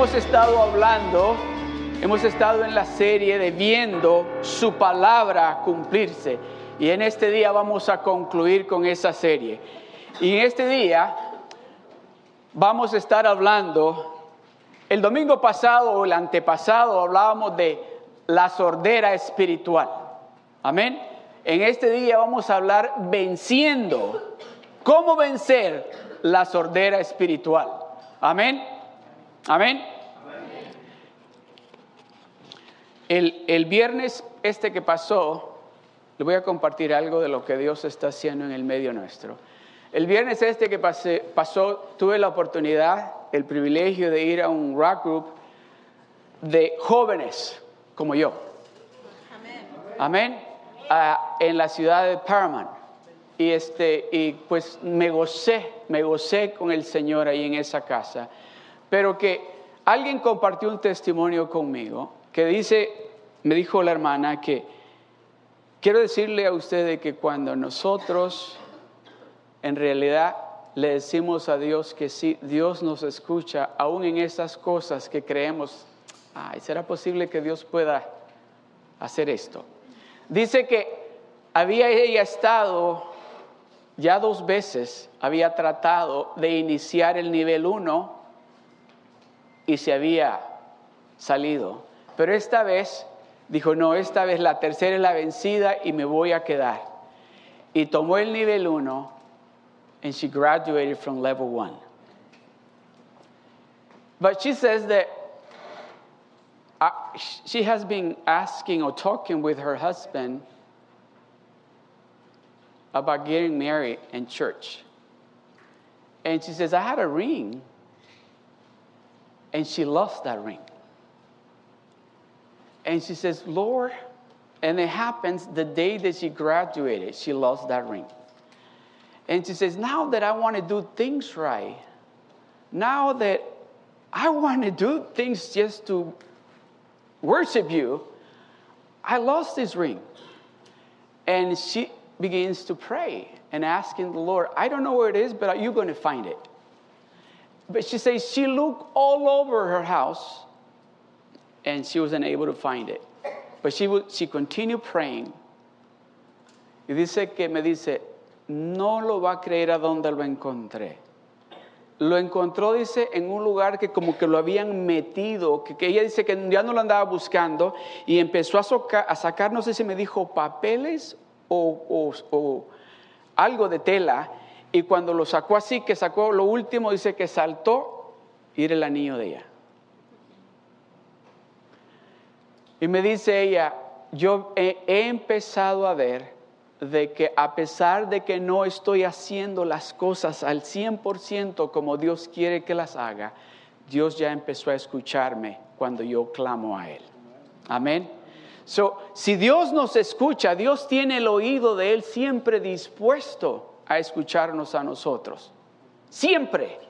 Hemos estado hablando, hemos estado en la serie de viendo su palabra cumplirse. Y en este día vamos a concluir con esa serie. Y en este día vamos a estar hablando, el domingo pasado o el antepasado hablábamos de la sordera espiritual. Amén. En este día vamos a hablar venciendo. ¿Cómo vencer la sordera espiritual? Amén. Amén. El, el, viernes este que pasó, le voy a compartir algo de lo que Dios está haciendo en el medio nuestro. El viernes este que pasé, pasó, tuve la oportunidad, el privilegio de ir a un rock group de jóvenes como yo. Amén. Amén. en la ciudad de Paramount. Y, este, y pues me gocé, me gocé con el Señor ahí en esa casa. Pero que alguien compartió un testimonio conmigo que dice, me dijo la hermana que quiero decirle a ustedes que cuando nosotros en realidad le decimos a Dios que sí, Dios nos escucha, aún en esas cosas que creemos, ay, ¿será posible que Dios pueda hacer esto? Dice que había ella estado ya dos veces, había tratado de iniciar el nivel 1 y se había salido. Pero esta vez dijo, no, esta vez la tercera es la vencida y me voy a quedar. Y tomó el nivel 1 and she graduated from level 1. But she says that uh, she has been asking or talking with her husband about getting married in church. And she says, I had a ring and she lost that ring. And she says, Lord, and it happens the day that she graduated, she lost that ring. And she says, Now that I want to do things right, now that I want to do things just to worship you, I lost this ring. And she begins to pray and asking the Lord, I don't know where it is, but are you going to find it? But she says she looked all over her house and she wasn't able to find it. But she, would, she continued praying. Y dice que me dice, no lo va a creer a donde lo encontré. Lo encontró, dice, en un lugar que como que lo habían metido, que, ella dice que ya no lo andaba buscando y empezó a, sacar, no sé si me dijo papeles o, o, o algo de tela y cuando lo sacó así, que sacó lo último, dice que saltó y era el anillo de ella. Y me dice ella, yo he, empezado a ver de que a pesar de que no estoy haciendo las cosas al 100% como Dios quiere que las haga, Dios ya empezó a escucharme cuando yo clamo a Él. Amén. So, si Dios nos escucha, Dios tiene el oído de Él siempre dispuesto a escucharnos a nosotros. Siempre.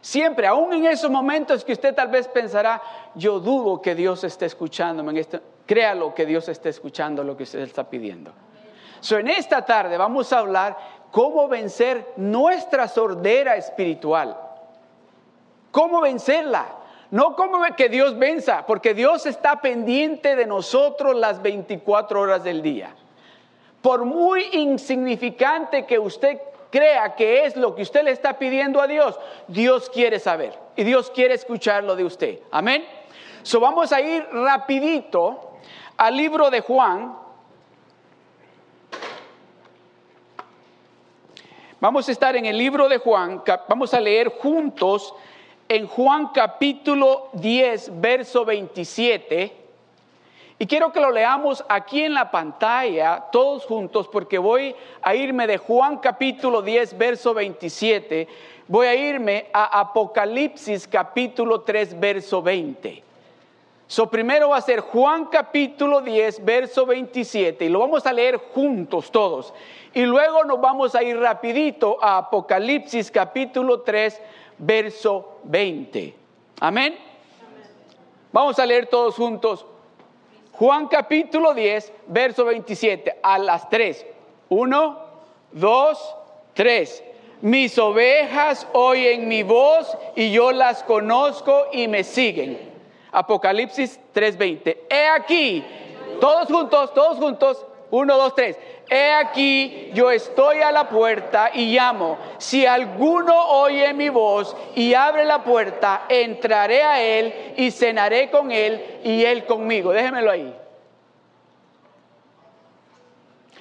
Siempre, aún en esos momentos que usted tal vez pensará, yo dudo que Dios esté escuchándome en este, créalo que Dios esté escuchando lo que usted está pidiendo. So, en esta tarde vamos a hablar cómo vencer nuestra sordera espiritual. ¿Cómo vencerla? No como que Dios venza, porque Dios está pendiente de nosotros las 24 horas del día. Por muy insignificante que usted crea que es lo que usted le está pidiendo a Dios, Dios quiere saber y Dios quiere escucharlo de usted. Amén. So vamos a ir rapidito al libro de Juan. Vamos a estar en el libro de Juan, vamos a leer juntos en Juan capítulo 10, verso 27. Y quiero que lo leamos aquí en la pantalla, todos juntos, porque voy a irme de Juan capítulo 10, verso 27, voy a irme a Apocalipsis capítulo 3, verso 20. So primero va a ser Juan capítulo 10, verso 27, y lo vamos a leer juntos todos. Y luego nos vamos a ir rapidito a Apocalipsis capítulo 3, verso 20. Amén. Vamos a leer todos juntos Juan capítulo 10, verso 27, a las 3. 1, 2, 3. mis ovejas oyen mi voz y yo las conozco y me siguen. Apocalipsis 3:20. He aquí, todos juntos, todos juntos, uno, dos, tres. He aquí, yo estoy a la puerta y llamo. Si alguno oye mi voz y abre la puerta, entraré a él y cenaré con él y él conmigo. Déjemelo ahí.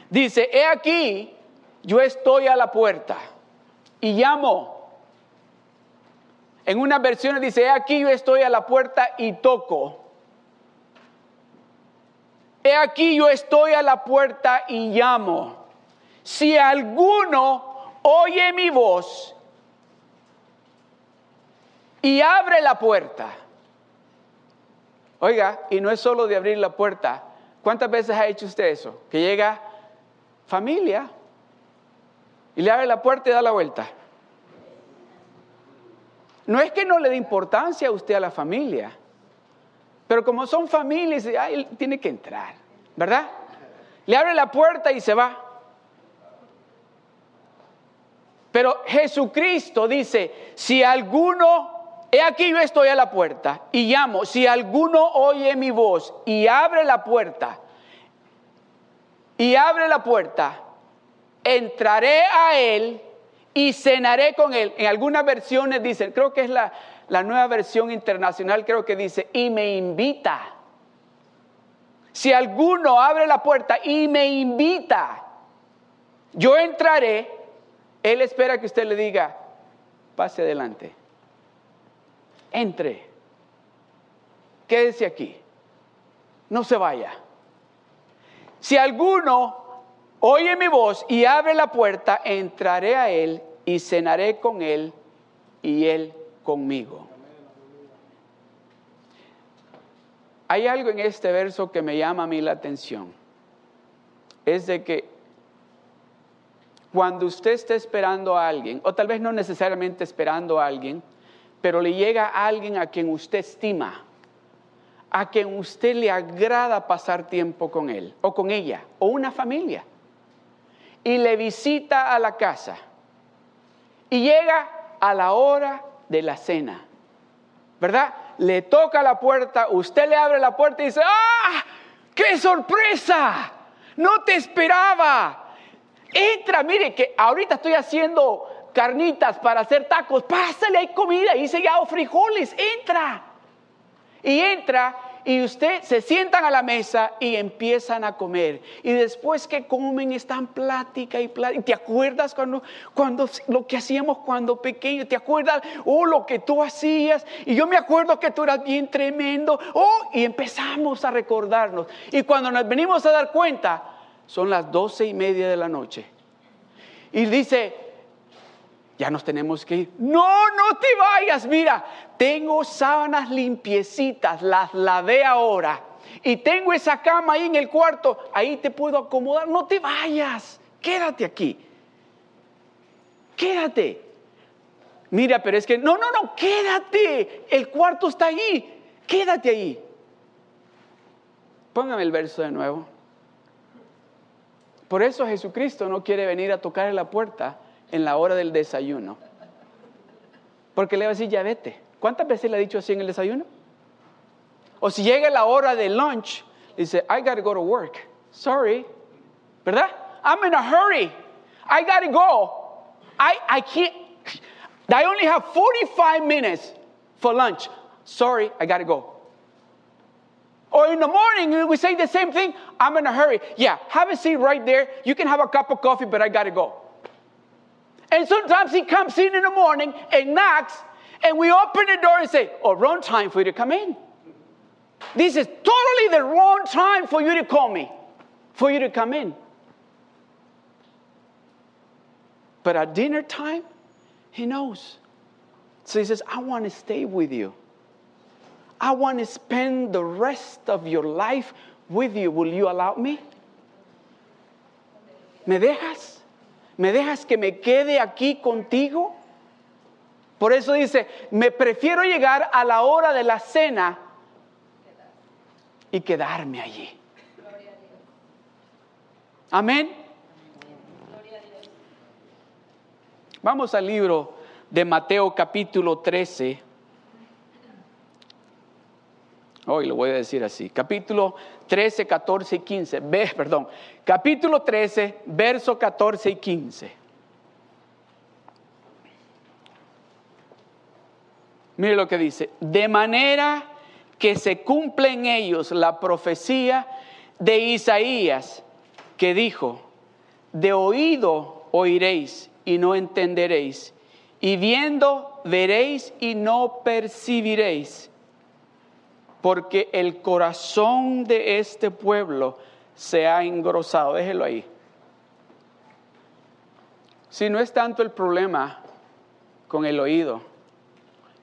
Dice, he aquí, yo estoy a la puerta y llamo. En una versión dice, he aquí yo estoy a la puerta y toco. He aquí yo estoy a la puerta y llamo. Si alguno oye mi voz y abre la puerta. Oiga, y no es solo de abrir la puerta. ¿Cuántas veces ha hecho usted eso? Que llega familia y le abre la puerta y da la vuelta. No es que no le dé importancia a usted a la familia, pero como son familias, él tiene que entrar, ¿verdad? Le abre la puerta y se va. Pero Jesucristo dice, si alguno, he aquí yo estoy a la puerta y llamo, si alguno oye mi voz y abre la puerta, y abre la puerta, entraré a él y cenaré con él. En algunas versiones dicen, creo que es la, la nueva versión internacional, creo que dice, y me invita. Si alguno abre la puerta y me invita, yo entraré, él espera que usted le diga, pase adelante, entre, quédese aquí, no se vaya. Si alguno oye mi voz y abre la puerta, entraré a él y cenaré con él y él conmigo. Hay algo en este verso que me llama a mí la atención. Es de que cuando usted esté esperando a alguien, o tal vez no necesariamente esperando a alguien, pero le llega a alguien a quien usted estima, a quien usted le agrada pasar tiempo con él, o con ella, o una familia y le visita a la casa. Y llega a la hora de la cena. ¿Verdad? Le toca la puerta, usted le abre la puerta y dice, ¡ah! ¡Qué sorpresa! No te esperaba. Entra, mire que ahorita estoy haciendo carnitas para hacer tacos. Pásale, hay comida, hice ya frijoles. Entra. Y entra y usted se sientan a la mesa y empiezan a comer. Y después que comen están plática y plática. ¿Te acuerdas cuando, cuando lo que hacíamos cuando pequeño? ¿Te acuerdas? Oh, lo que tú hacías. Y yo me acuerdo que tú eras bien tremendo. Oh, y empezamos a recordarnos. Y cuando nos venimos a dar cuenta, son las doce y media de la noche. Y dice, ya nos tenemos que ir. No, no te vayas, mira, tengo sábanas limpiecitas, las lavé ahora. Y tengo esa cama ahí en el cuarto, ahí te puedo acomodar, no te vayas, quédate aquí. Quédate. Mira, pero es que, no, no, no, quédate, el cuarto está ahí, quédate ahí. Póngame el verso de nuevo. Por eso Jesucristo no quiere venir a tocar en la puerta en la hora del desayuno. Porque le va a decir, ya vete. ¿Cuántas veces le ha dicho así en el desayuno? O si llega la hora del lunch, dice, I gotta go to work. Sorry. ¿Verdad? I'm in a hurry. I gotta go. I, I can't. I only have 45 minutes for lunch. Sorry, I gotta go. Or in the morning, we say the same thing. I'm in a hurry. Yeah, have a seat right there. You can have a cup of coffee, but I gotta go. And sometimes he comes in in the morning and knocks, and we open the door and say, Oh, wrong time for you to come in. This is totally the wrong time for you to call me, for you to come in. But at dinner time, he knows. So he says, I want to stay with you. I want to spend the rest of your life with you. Will you allow me? ¿Me dejas? ¿Me dejas que me quede aquí contigo? Por eso dice, me prefiero llegar a la hora de la cena y quedarme allí. Amén. Vamos al libro de Mateo capítulo 13. Hoy lo voy a decir así. Capítulo 13, 14 y 15. Ve, perdón. Capítulo 13, verso 14 y 15. Mire lo que dice. De manera que se cumple en ellos la profecía de Isaías que dijo, de oído oiréis y no entenderéis, y viendo veréis y no percibiréis, porque el corazón de este pueblo se ha engrosado. Déjelo ahí. Si no es tanto el problema con el oído,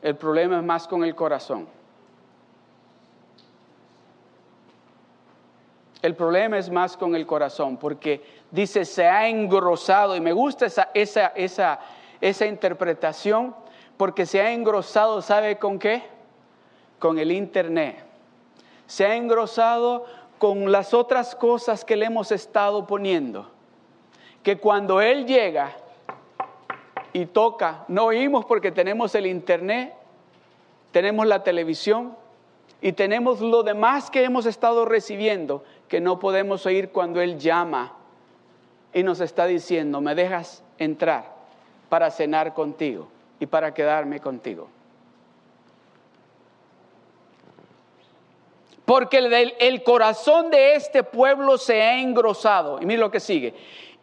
el problema es más con el corazón. El problema es más con el corazón, porque dice, se ha engrosado, y me gusta esa, esa, esa, esa interpretación, porque se ha engrosado, ¿sabe con qué? Con el Internet. Se ha engrosado con las otras cosas que le hemos estado poniendo. Que cuando Él llega y toca, no oímos porque tenemos el Internet, tenemos la televisión y tenemos lo demás que hemos estado recibiendo que no podemos oír cuando Él llama y nos está diciendo, me dejas entrar para cenar contigo y para quedarme contigo. Porque el, corazón de este pueblo se ha engrosado. Y mira lo que sigue.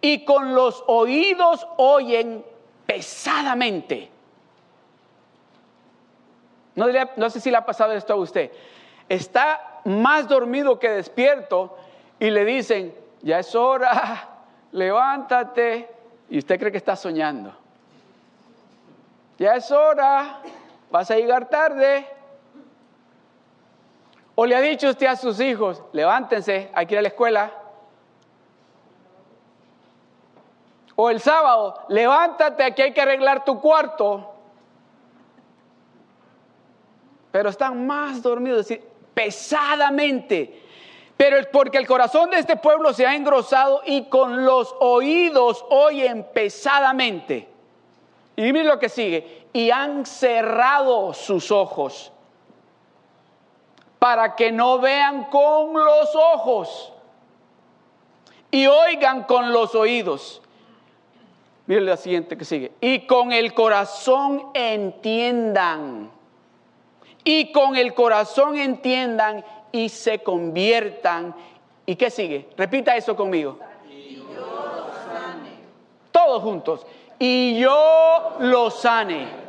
Y con los oídos oyen pesadamente. No, no sé si le ha pasado esto a usted. Está más dormido que despierto y le dicen, ya es hora, levántate, y usted cree que está soñando. Ya es hora, vas a llegar tarde. O le ha dicho usted a sus hijos, levántense, hay que ir a la escuela. O el sábado, levántate, aquí hay que arreglar tu cuarto. Pero están más dormidos, decir, pesadamente. Pero porque el corazón de este pueblo se ha engrosado y con los oídos oyen pesadamente. Y miren lo que sigue. Y han cerrado sus ojos para que no vean con los ojos y oigan con los oídos. Miren la siguiente que sigue. Y con el corazón entiendan y con el corazón entiendan y se conviertan. ¿Y qué sigue? Repita eso conmigo. Y yo sane. Todos juntos. Y yo los sane.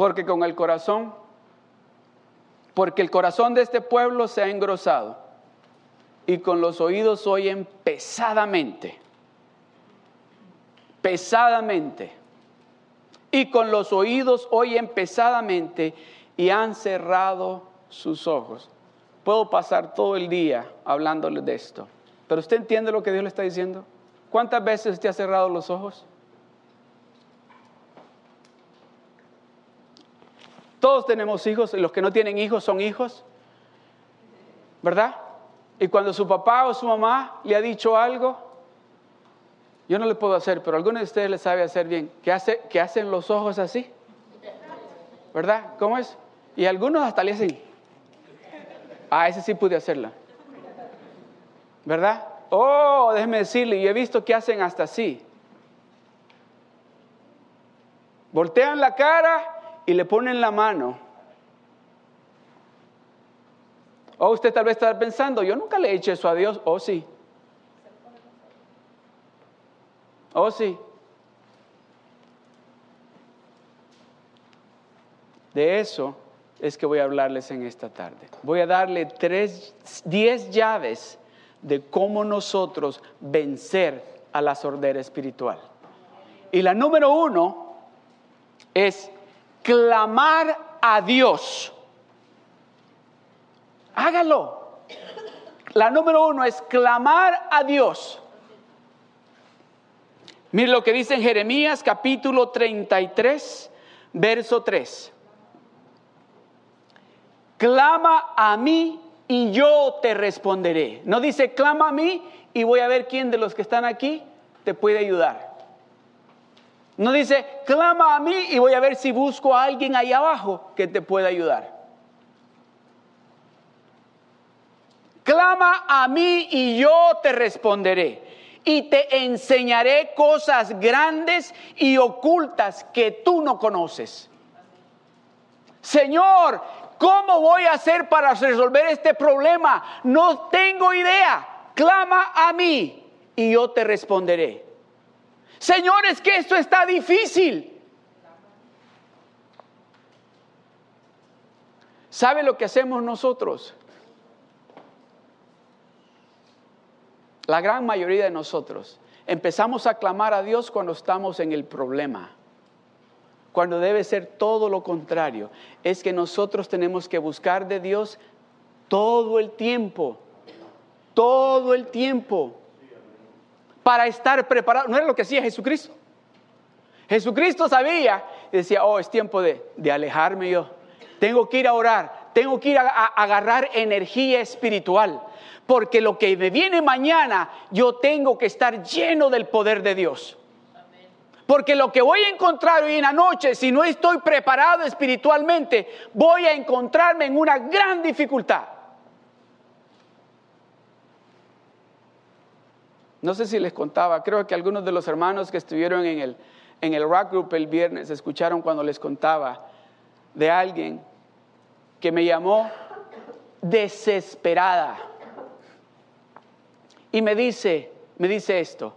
Porque con el corazón, porque el corazón de este pueblo se ha engrosado y con los oídos oyen pesadamente pesadamente y con los oídos oyen pesadamente y han cerrado sus ojos. Puedo pasar todo el día hablándoles de esto, pero usted entiende lo que Dios le está diciendo. ¿Cuántas veces usted ha cerrado los ojos? Todos tenemos hijos y los que no tienen hijos son hijos, ¿verdad? Y cuando su papá o su mamá le ha dicho algo, yo no le puedo hacer, pero alguno de ustedes le sabe hacer bien. ¿Qué hace, que hacen los ojos así. ¿Verdad? ¿Cómo es? Y algunos hasta le hacen. Ah, ese sí pude hacerla. ¿Verdad? Oh, déjeme decirle, yo he visto que hacen hasta así. Voltean la cara y le ponen la mano. O usted tal vez está pensando, yo nunca le he hecho eso a Dios. Oh, sí. Oh, sí. De eso es que voy a hablarles en esta tarde. Voy a darle tres, diez llaves de cómo nosotros vencer a la sordera espiritual. Y la número uno es clamar a Dios. Hágalo. La número uno es clamar a Dios. Mire lo que dice en Jeremías capítulo 33, verso 3. Clama a mí y yo te responderé. No dice, clama a mí y voy a ver quién de los que están aquí te puede ayudar. No dice, clama a mí y voy a ver si busco a alguien ahí abajo que te pueda ayudar. Clama a mí y yo te responderé. Y te enseñaré cosas grandes y ocultas que tú no conoces. Señor, ¿cómo voy a hacer para resolver este problema? No tengo idea. Clama a mí y yo te responderé. Señor, es que esto está difícil. ¿Sabe lo que hacemos nosotros? La gran mayoría de nosotros empezamos a clamar a Dios cuando estamos en el problema, cuando debe ser todo lo contrario. Es que nosotros tenemos que buscar de Dios todo el tiempo, todo el tiempo, para estar preparado. No era lo que hacía Jesucristo. Jesucristo sabía, decía, oh, es tiempo de, alejarme yo. Tengo que ir a orar, tengo que ir a agarrar energía espiritual porque lo que me viene mañana, yo tengo que estar lleno del poder de Dios. Porque lo que voy a encontrar hoy en la noche, si no estoy preparado espiritualmente, voy a encontrarme en una gran dificultad. No sé si les contaba, creo que algunos de los hermanos que estuvieron en el, en el rock group el viernes escucharon cuando les contaba de alguien que me llamó desesperada y me dice, me dice esto,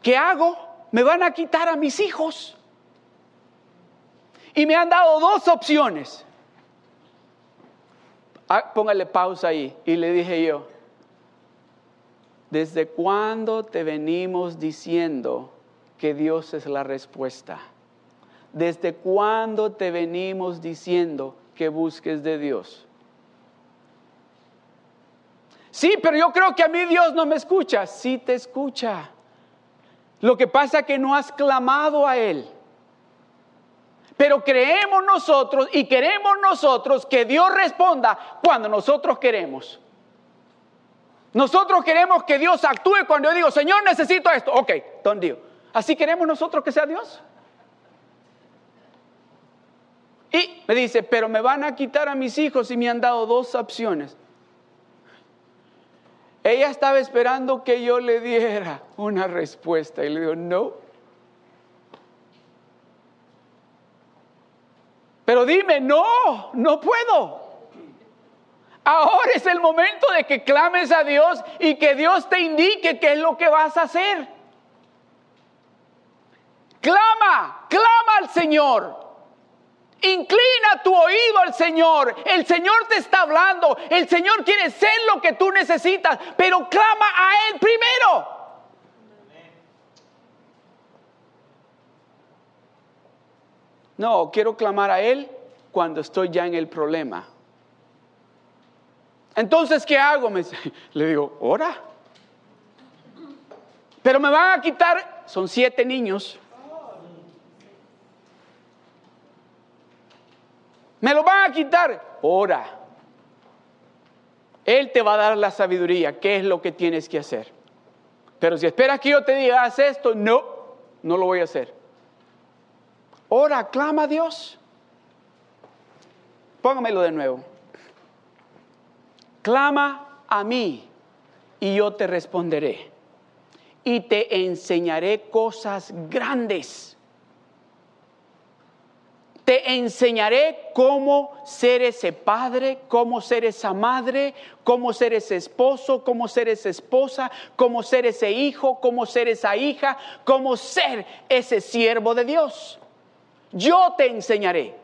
¿qué hago? Me van a quitar a mis hijos. Y me han dado dos opciones. Ah, póngale pausa ahí. Y le dije yo, ¿desde cuándo te venimos diciendo que Dios es la respuesta? ¿Desde cuándo te venimos diciendo que busques de Dios? Sí, pero yo creo que a mí Dios no me escucha. Sí te escucha. Lo que pasa es que no has clamado a Él. Pero creemos nosotros y queremos nosotros que Dios responda cuando nosotros queremos. Nosotros queremos que Dios actúe cuando yo digo, Señor, necesito esto. Ok, don Dios. ¿Así queremos nosotros que sea Dios? Y me dice, pero me van a quitar a mis hijos y me han dado dos opciones. Ella estaba esperando que yo le diera una respuesta y le digo, no. Pero dime, no, no puedo. Ahora es el momento de que clames a Dios y que Dios te indique qué es lo que vas a hacer. Clama, clama al Señor. Inclina tu oído al Señor. El Señor te está hablando. El Señor quiere ser lo que tú necesitas, pero clama a Él primero. No, quiero clamar a Él cuando estoy ya en el problema. Entonces, ¿qué hago? le digo, ora. Pero me van a quitar, son siete niños. Me lo van a quitar. Ora. Él te va a dar la sabiduría. ¿Qué es lo que tienes que hacer? Pero si esperas que yo te diga, haz esto, no, no lo voy a hacer. Ora, clama a Dios. Póngamelo de nuevo. Clama a mí y yo te responderé. Y te enseñaré cosas grandes te enseñaré cómo ser ese padre, cómo ser esa madre, cómo ser ese esposo, cómo ser esa esposa, cómo ser ese hijo, cómo ser esa hija, cómo ser ese siervo de Dios. Yo te enseñaré.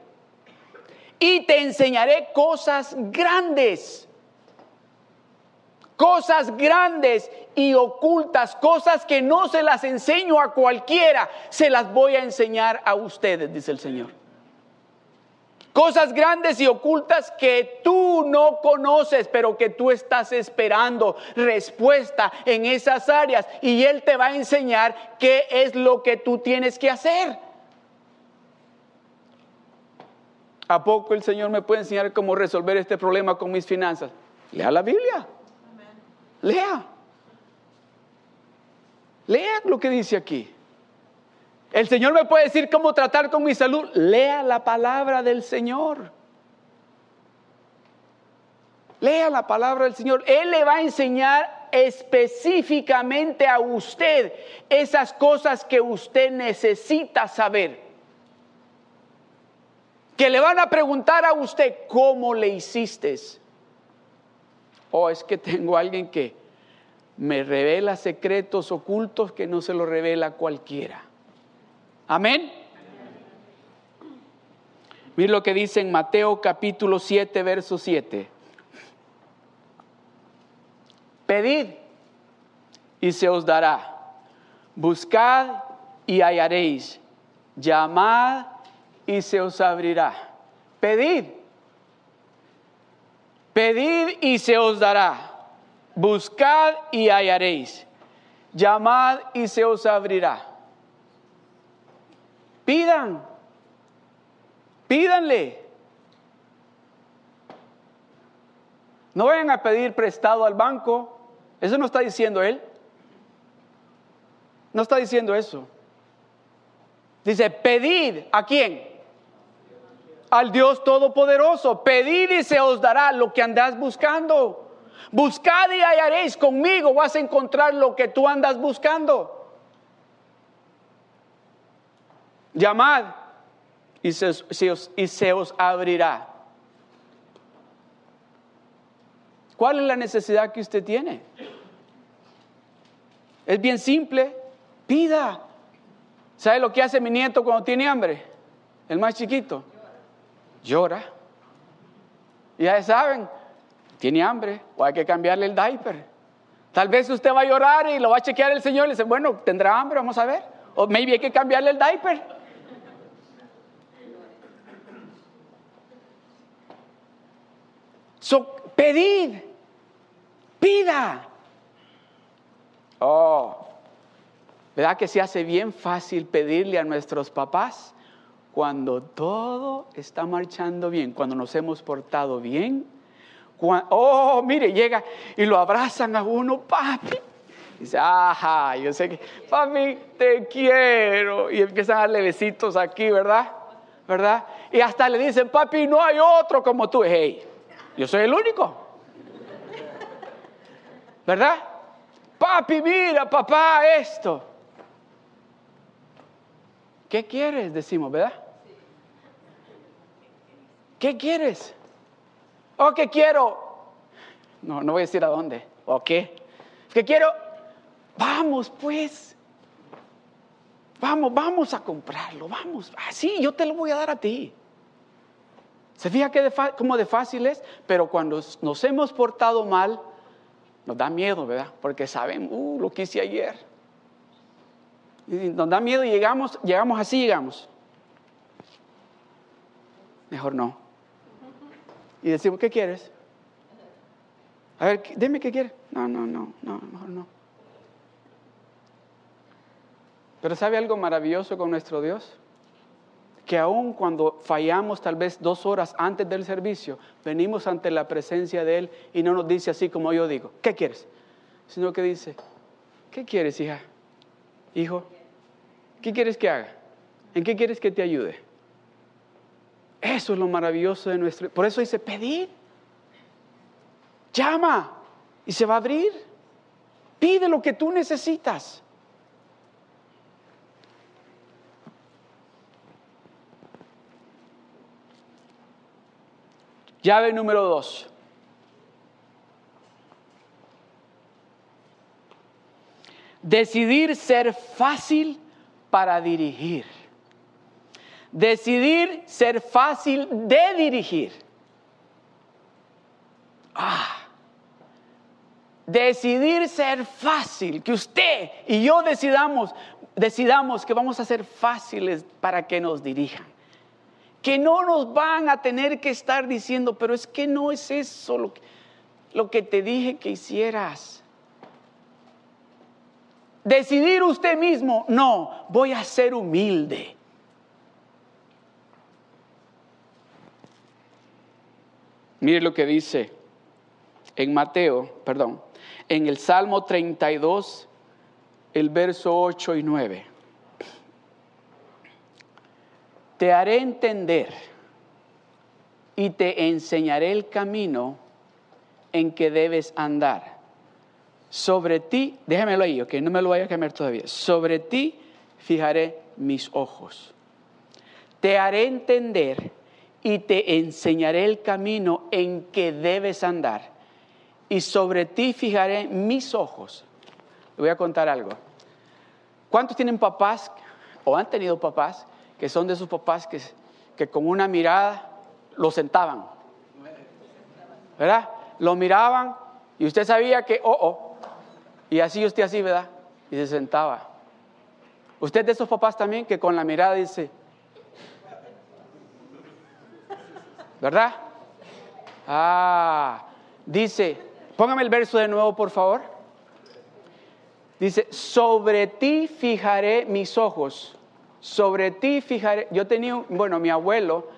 Y te enseñaré cosas grandes. Cosas grandes y ocultas, cosas que no se las enseño a cualquiera, se las voy a enseñar a ustedes, dice el Señor. Cosas grandes y ocultas que tú no conoces, pero que tú estás esperando respuesta en esas áreas. Y Él te va a enseñar qué es lo que tú tienes que hacer. ¿A poco el Señor me puede enseñar cómo resolver este problema con mis finanzas? Lea la Biblia. Lea. Lea lo que dice aquí. El Señor me puede decir cómo tratar con mi salud. Lea la palabra del Señor. Lea la palabra del Señor. Él le va a enseñar específicamente a usted esas cosas que usted necesita saber. Que le van a preguntar a usted, ¿cómo le hiciste? O oh, es que tengo alguien que me revela secretos ocultos que no se lo revela cualquiera. Amén. Mira lo que dice en Mateo capítulo 7, verso 7. Pedid y se os dará. Buscad y hallaréis. Llamad y se os abrirá. Pedid. Pedid y se os dará. Buscad y hallaréis. Llamad y se os abrirá. Pidan. Pídanle. No vayan a pedir prestado al banco. Eso no está diciendo él. No está diciendo eso. Dice, pedid a quién? Al Dios Todopoderoso. Pedid y se os dará lo que andas buscando. Buscad y hallaréis conmigo. Vas a encontrar lo que tú andas buscando. Llamad y y se os abrirá. ¿Cuál es la necesidad que usted tiene? Es bien simple, pida. ¿Sabe lo que hace mi nieto cuando tiene hambre? El más chiquito. Llora. Y ya saben, tiene hambre o hay que cambiarle el diaper. Tal vez usted va a llorar y lo va a chequear el Señor y le dice, bueno, tendrá hambre, vamos a ver. O maybe hay que cambiarle el diaper. So, pedid. Pida. Oh, ¿verdad que se hace bien fácil pedirle a nuestros papás cuando todo está marchando bien, cuando nos hemos portado bien? oh, mire, llega y lo abrazan a uno, papi. Y dice, ajá, yo sé que, papi, te quiero. Y empiezan a darle besitos aquí, ¿verdad? ¿Verdad? Y hasta le dicen, papi, no hay otro como tú. Hey, yo soy el único. ¿verdad? Papi, mira, papá, esto. ¿Qué quieres? Decimos, ¿verdad? ¿Qué quieres? ¿O oh, qué quiero? No, no voy a decir a dónde. ¿O qué? ¿Qué quiero? Vamos, pues. Vamos, vamos a comprarlo, vamos. Así ah, yo te lo voy a dar a ti. ¿Se fija que de como de fácil es? Pero cuando nos hemos portado mal, nos da miedo, ¿verdad? Porque saben, uh, lo que hice ayer. Y nos da miedo y llegamos, llegamos así, llegamos. Mejor no. Y decimos, ¿qué quieres? A ver, dime qué quieres. No, no, no, no, mejor no. Pero ¿sabe algo maravilloso con nuestro Dios? que aun cuando fallamos tal vez dos horas antes del servicio, venimos ante la presencia de Él y no nos dice así como yo digo, ¿qué quieres? Sino que dice, ¿qué quieres, hija? Hijo, ¿qué quieres que haga? ¿En qué quieres que te ayude? Eso es lo maravilloso de nuestro... Por eso dice, pedir. Llama y se va a abrir. Pide lo que tú necesitas. Llave número dos. Decidir ser fácil para dirigir. Decidir ser fácil de dirigir. Ah. Decidir ser fácil, que usted y yo decidamos, decidamos que vamos a ser fáciles para que nos dirijan que no nos van a tener que estar diciendo, pero es que no es eso lo que, lo que te dije que hicieras. Decidir usted mismo, no, voy a ser humilde. Mire lo que dice en Mateo, perdón, en el Salmo 32, el verso 8 y 9. Te haré entender y te enseñaré el camino en que debes andar. Sobre ti, déjamelo ahí, ok, no me lo vaya a cambiar todavía. Sobre ti fijaré mis ojos. Te haré entender y te enseñaré el camino en que debes andar. Y sobre ti fijaré mis ojos. Le voy a contar algo. ¿Cuántos tienen papás o han tenido papás que son de sus papás que, que con una mirada lo sentaban? ¿Verdad? Lo miraban y usted sabía que, oh, oh, y así usted así, ¿verdad? Y se sentaba. Usted de esos papás también que con la mirada dice, ¿verdad? Ah, dice, póngame el verso de nuevo, por favor. Dice, sobre ti fijaré mis ojos, sobre ti fijaré. Yo tenía, bueno, mi abuelo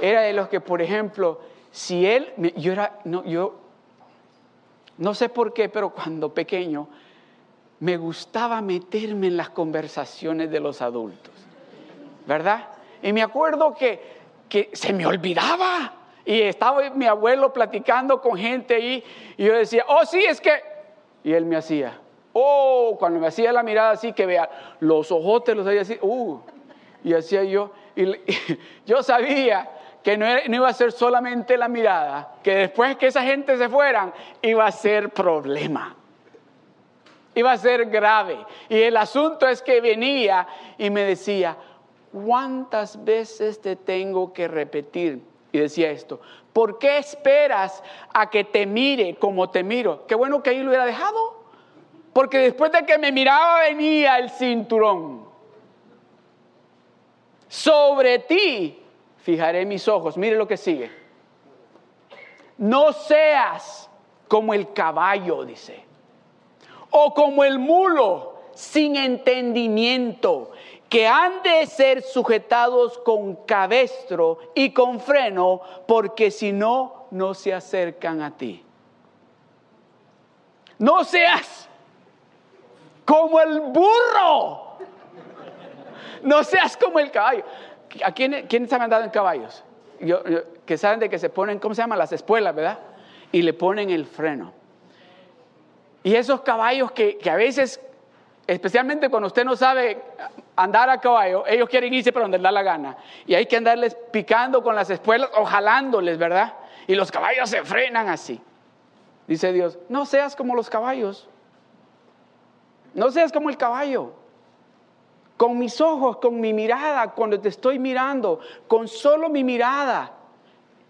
era de los que, por ejemplo, si él, yo era, no, yo, no sé por qué, pero cuando pequeño, me gustaba meterme en las conversaciones de los adultos, ¿verdad? Y me acuerdo que que se me olvidaba. Y estaba mi abuelo platicando con gente ahí y yo decía, oh sí, es que... Y él me hacía, oh, cuando me hacía la mirada así, que vea, los ojotes los hacía así, uh, y hacía yo, y, yo sabía que no, no, iba a ser solamente la mirada, que después que esa gente se fueran, iba a ser problema. Iba a ser grave. Y el asunto es que venía y me decía, ¿cuántas veces te tengo que repetir? Y decía esto, ¿por qué esperas a que te mire como te miro? Qué bueno que ahí lo hubiera dejado, porque después de que me miraba venía el cinturón. Sobre ti fijaré mis ojos. Mire lo que sigue. No seas como el caballo, dice, o como el mulo sin entendimiento que han de ser sujetados con cabestro y con freno, porque si no, no se acercan a ti. No seas como el burro. No seas como el caballo. ¿A quién, quiénes han andado en caballos? que saben de que se ponen, ¿cómo se llaman? Las espuelas, ¿verdad? Y le ponen el freno. Y esos caballos que, que a veces especialmente cuando usted no sabe andar a caballo, ellos quieren irse para donde les da la gana. Y hay que andarles picando con las espuelas o jalándoles, ¿verdad? Y los caballos se frenan así. Dice Dios, no seas como los caballos. No seas como el caballo. Con mis ojos, con mi mirada, cuando te estoy mirando, con solo mi mirada.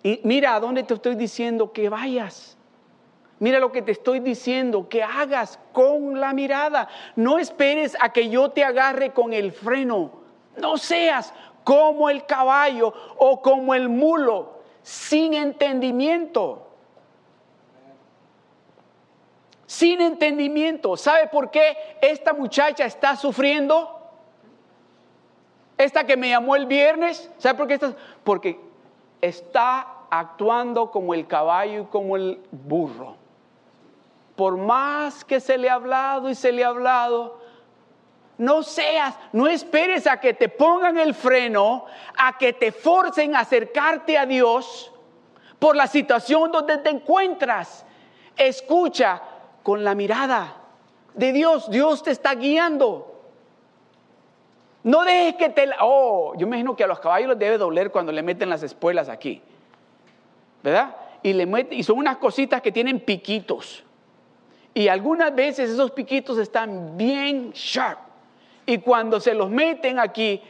Y mira a dónde te estoy diciendo que vayas. Mira lo que te estoy diciendo, que hagas con la mirada. No esperes a que yo te agarre con el freno. No seas como el caballo o como el mulo, sin entendimiento. Sin entendimiento. ¿Sabe por qué esta muchacha está sufriendo? Esta que me llamó el viernes, ¿sabe por qué está? Porque está actuando como el caballo y como el burro por más que se le ha hablado y se le ha hablado, no seas, no esperes a que te pongan el freno, a que te forcen a acercarte a Dios por la situación donde te encuentras. Escucha con la mirada de Dios, Dios te está guiando. No dejes que te... Oh, yo imagino que a los caballos les debe doler cuando le meten las espuelas aquí. ¿Verdad? Y, le meten, y son unas cositas que tienen piquitos. Y algunas veces esos piquitos están bien sharp. Y cuando se los meten aquí,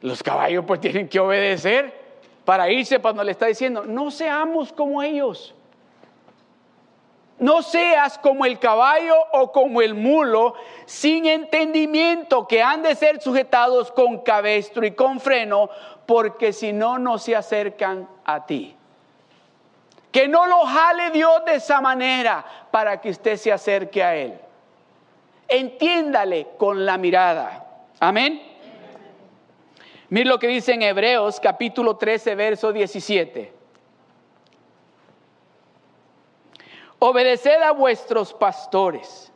los caballos pues tienen que obedecer para irse cuando le está diciendo, no seamos como ellos. No seas como el caballo o como el mulo, sin entendimiento, que han de ser sujetados con cabestro y con freno, porque si no, no se acercan a ti. Que no lo jale Dios de esa manera para que usted se acerque a Él. Entiéndale con la mirada. Amén. Mira lo que dice en Hebreos capítulo 13, verso 17. Obedeced a vuestros pastores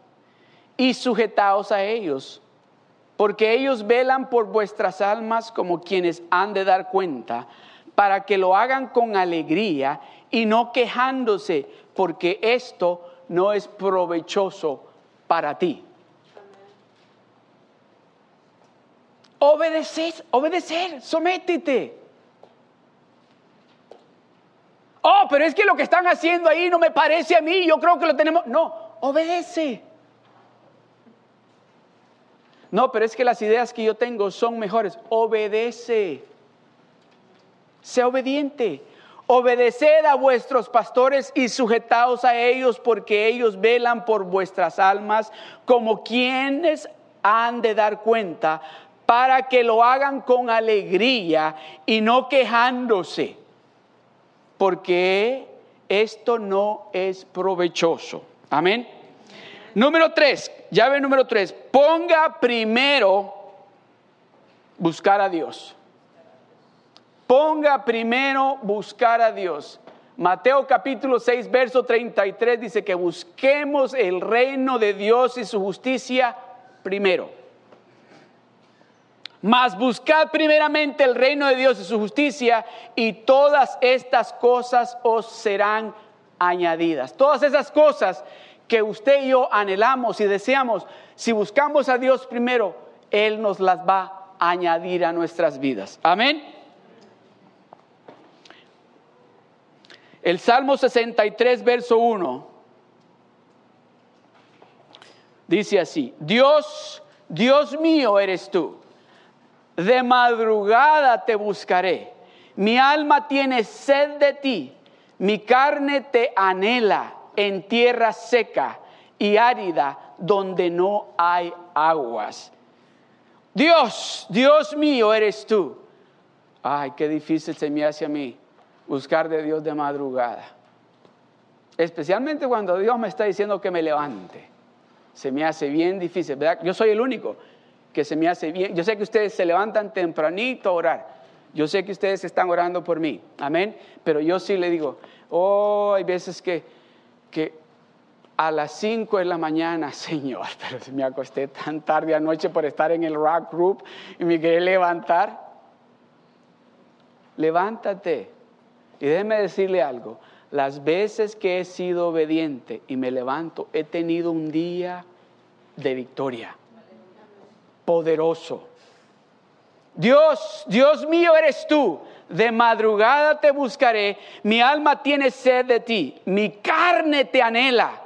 y sujetaos a ellos, porque ellos velan por vuestras almas como quienes han de dar cuenta, para que lo hagan con alegría y no quejándose, porque esto no es provechoso para ti. Obedecer, obedecer, sométete. Oh, pero es que lo que están haciendo ahí no me parece a mí, yo creo que lo tenemos. No, obedece. No, pero es que las ideas que yo tengo son mejores. Obedece. Sea obediente. Obedeced a vuestros pastores y sujetaos a ellos porque ellos velan por vuestras almas como quienes han de dar cuenta para que lo hagan con alegría y no quejándose, porque esto no es provechoso. Amén. Número tres, llave número tres, ponga primero buscar a Dios. Ponga primero buscar a Dios. Mateo capítulo 6, verso 33 dice que busquemos el reino de Dios y su justicia primero. Mas buscad primeramente el reino de Dios y su justicia y todas estas cosas os serán añadidas. Todas esas cosas que usted y yo anhelamos y deseamos, si buscamos a Dios primero, Él nos las va a añadir a nuestras vidas. Amén. El Salmo 63, verso 1, dice así, Dios, Dios mío eres tú, de madrugada te buscaré, mi alma tiene sed de ti, mi carne te anhela en tierra seca y árida donde no hay aguas. Dios, Dios mío eres tú. Ay, qué difícil se me hace a mí buscar de Dios de madrugada. Especialmente cuando Dios me está diciendo que me levante. Se me hace bien difícil, ¿verdad? Yo soy el único que se me hace bien. Yo sé que ustedes se levantan tempranito a orar. Yo sé que ustedes están orando por mí. Amén. Pero yo sí le digo, oh, hay veces que que a las 5 de la mañana, Señor, pero si me acosté tan tarde anoche por estar en el rock group y me quería levantar. Levántate. Y déjeme decirle algo. Las veces que he sido obediente y me levanto, he tenido un día de victoria. Poderoso. Dios, Dios mío eres tú de madrugada te buscaré, mi alma tiene sed de ti, mi carne te anhela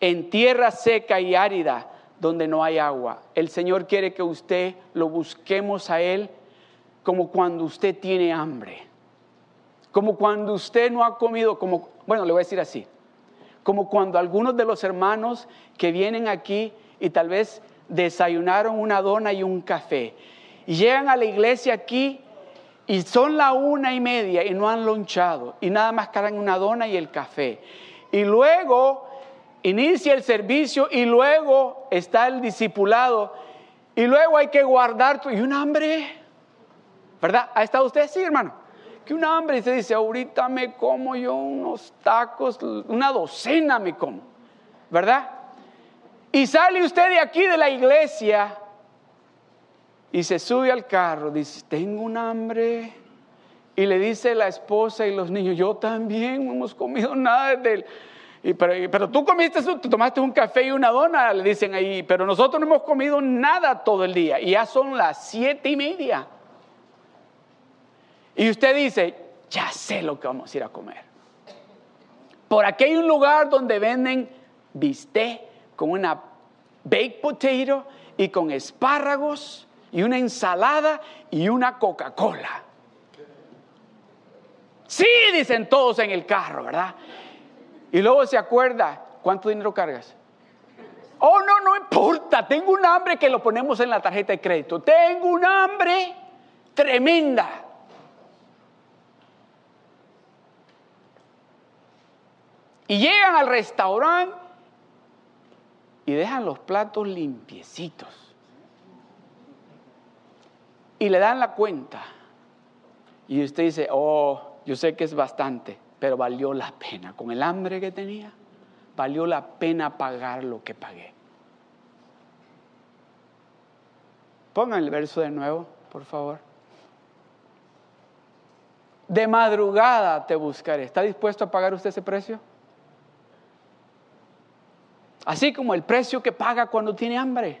en tierra seca y árida donde no hay agua. El Señor quiere que usted lo busquemos a Él como cuando usted tiene hambre, como cuando usted no ha comido, como, bueno, le voy a decir así, como cuando algunos de los hermanos que vienen aquí y tal vez desayunaron una dona y un café y llegan a la iglesia aquí y son la una y media y no han lonchado y nada más cargan una dona y el café. Y luego inicia el servicio y luego está el discipulado y luego hay que guardar y un hambre, ¿verdad? ¿Ha estado usted? Sí, hermano. Que un hambre y se dice, ahorita me como yo unos tacos, una docena me como, ¿verdad? Y sale usted de aquí de la iglesia y se sube al carro, dice, tengo un hambre. Y le dice la esposa y los niños, yo también no hemos comido nada desde pero, pero, tú comiste, tú tomaste un café y una dona, le dicen ahí, pero nosotros no hemos comido nada todo el día y ya son las siete y media. Y usted dice, ya sé lo que vamos a ir a comer. Por aquí hay un lugar donde venden bistec con una baked potato y con espárragos y una ensalada y una Coca-Cola. Sí, dicen todos en el carro, ¿verdad? Y luego se acuerda, ¿cuánto dinero cargas? Oh, no, no importa, tengo un hambre que lo ponemos en la tarjeta de crédito. Tengo un hambre tremenda. Y llegan al restaurante y dejan los platos limpiecitos y le dan la cuenta. Y usted dice, oh, yo sé que es bastante, pero valió la pena con el hambre que tenía. valió la pena pagar lo que pagué. Pongan el verso de nuevo, por favor. De madrugada te buscaré. ¿Está dispuesto a pagar usted ese precio? Así como el precio que paga cuando tiene hambre.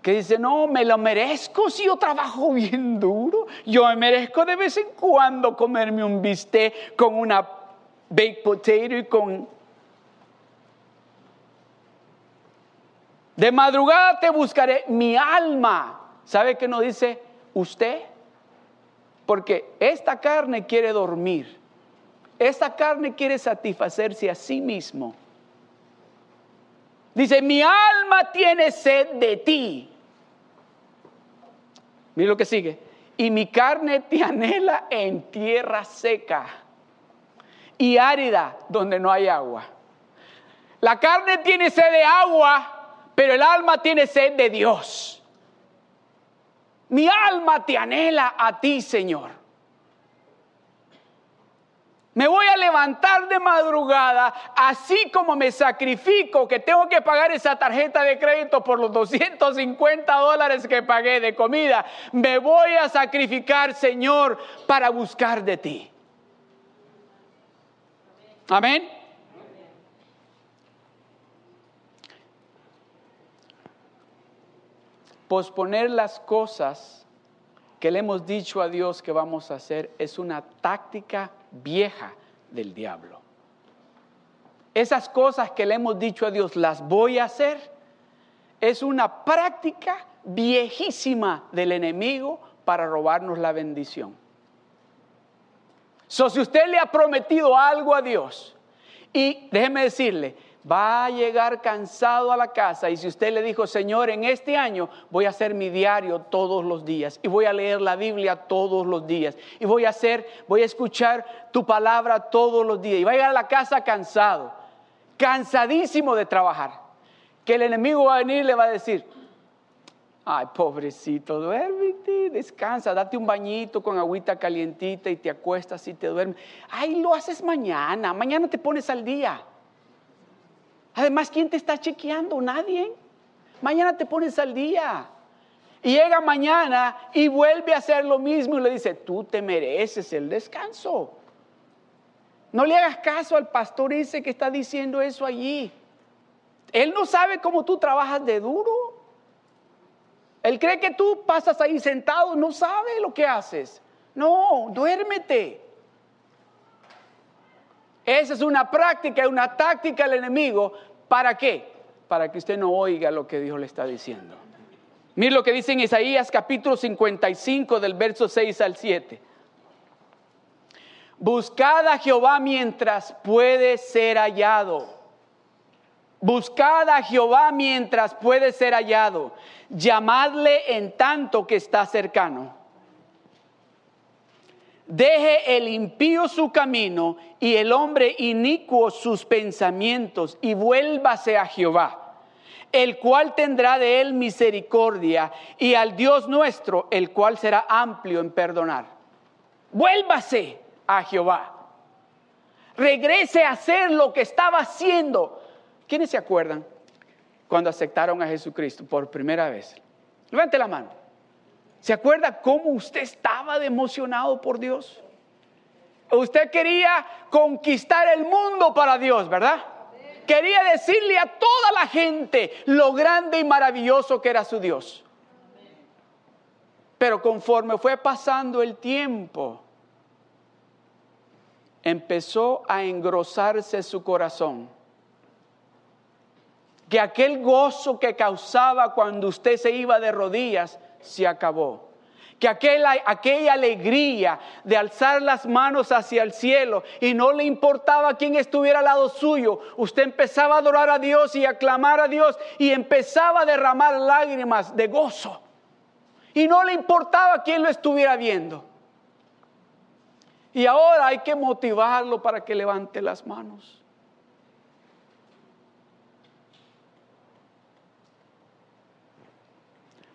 Que dice, no, me lo merezco si yo trabajo bien duro. Yo me merezco de vez en cuando comerme un bistec con una baked potato y con... De madrugada te buscaré mi alma. ¿Sabe qué nos dice usted? Porque esta carne quiere dormir. Esta carne quiere satisfacerse a sí mismo. Dice, mi alma tiene sed de ti. Mira lo que sigue. Y mi carne te anhela en tierra seca y árida donde no hay agua. La carne tiene sed de agua, pero el alma tiene sed de Dios. Mi alma te anhela a ti, Señor. Me voy a levantar de madrugada, así como me sacrifico que tengo que pagar esa tarjeta de crédito por los 250 dólares que pagué de comida. Me voy a sacrificar, Señor, para buscar de ti. Amén. Posponer las cosas que le hemos dicho a Dios que vamos a hacer es una táctica vieja del diablo. Esas cosas que le hemos dicho a Dios, las voy a hacer, es una práctica viejísima del enemigo para robarnos la bendición. So, si usted le ha prometido algo a Dios, y déjeme decirle, va a llegar cansado a la casa y si usted le dijo, Señor, en este año voy a hacer mi diario todos los días y voy a leer la Biblia todos los días y voy a hacer, voy a escuchar tu palabra todos los días y va a llegar a la casa cansado, cansadísimo de trabajar, que el enemigo va a venir y le va a decir, Ay, pobrecito, duérmete, descansa, date un bañito con agüita calientita y te acuestas y te duermes. Ay, lo haces mañana, mañana te pones al día. Además, ¿quién te está chequeando? Nadie. Mañana te pones al día. Y llega mañana y vuelve a hacer lo mismo y le dice, tú te mereces el descanso. No le hagas caso al pastor ese que está diciendo eso allí. Él no sabe cómo tú trabajas de duro. Él cree que tú pasas ahí sentado, no sabe lo que haces. No, duérmete. Esa es una práctica, una táctica del enemigo. ¿Para qué? Para que usted no oiga lo que Dios le está diciendo. Mire lo que dice en Isaías capítulo 55 del verso 6 al 7. Buscad a Jehová mientras puede ser hallado. Buscad a Jehová mientras puede ser hallado. Llamadle en tanto que está cercano. Deje el impío su camino y el hombre inicuo sus pensamientos y vuélvase a Jehová, el cual tendrá de él misericordia y al Dios nuestro, el cual será amplio en perdonar. Vuélvase a Jehová. Regrese a hacer lo que estaba haciendo. ¿Quiénes se acuerdan cuando aceptaron a Jesucristo por primera vez? Levante la mano. ¿Se acuerda cómo usted estaba de emocionado por Dios? Usted quería conquistar el mundo para Dios, ¿verdad? Quería decirle a toda la gente lo grande y maravilloso que era su Dios. Pero conforme fue pasando el tiempo, empezó a engrosarse su corazón. Que aquel gozo que causaba cuando usted se iba de rodillas se acabó. Que aquella, alegría de alzar las manos hacia el cielo y no le importaba quién estuviera al lado suyo, usted empezaba a adorar a Dios y a clamar a Dios y empezaba a derramar lágrimas de gozo. Y no le importaba quién lo estuviera viendo. Y ahora hay que motivarlo para que levante las manos.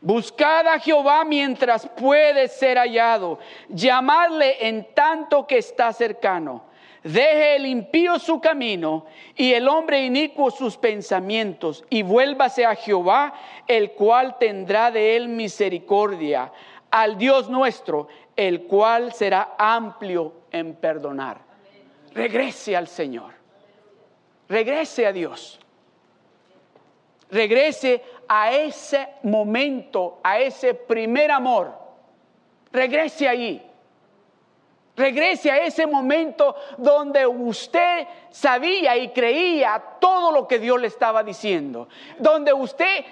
Buscad a Jehová mientras puede ser hallado. Llamadle en tanto que está cercano. Deje el impío su camino y el hombre inicuo sus pensamientos y vuélvase a Jehová, el cual tendrá de él misericordia, al Dios nuestro, el cual será amplio en perdonar. Regrese al Señor. Regrese a Dios. Regrese a ese momento, a ese primer amor. Regrese ahí. Regrese a ese momento donde usted sabía y creía todo lo que Dios le estaba diciendo. Donde usted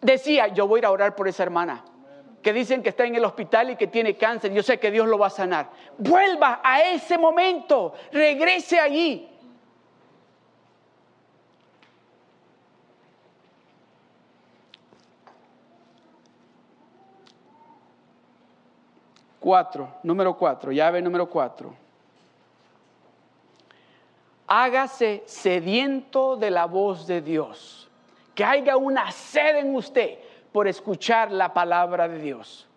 decía, yo voy a ir a orar por esa hermana que dicen que está en el hospital y que tiene cáncer. Yo sé que Dios lo va a sanar. Vuelva a ese momento. Regrese allí. Cuatro, número cuatro, llave número cuatro. Hágase sediento de la voz de Dios. Que haya una sed en usted por escuchar la palabra de Dios.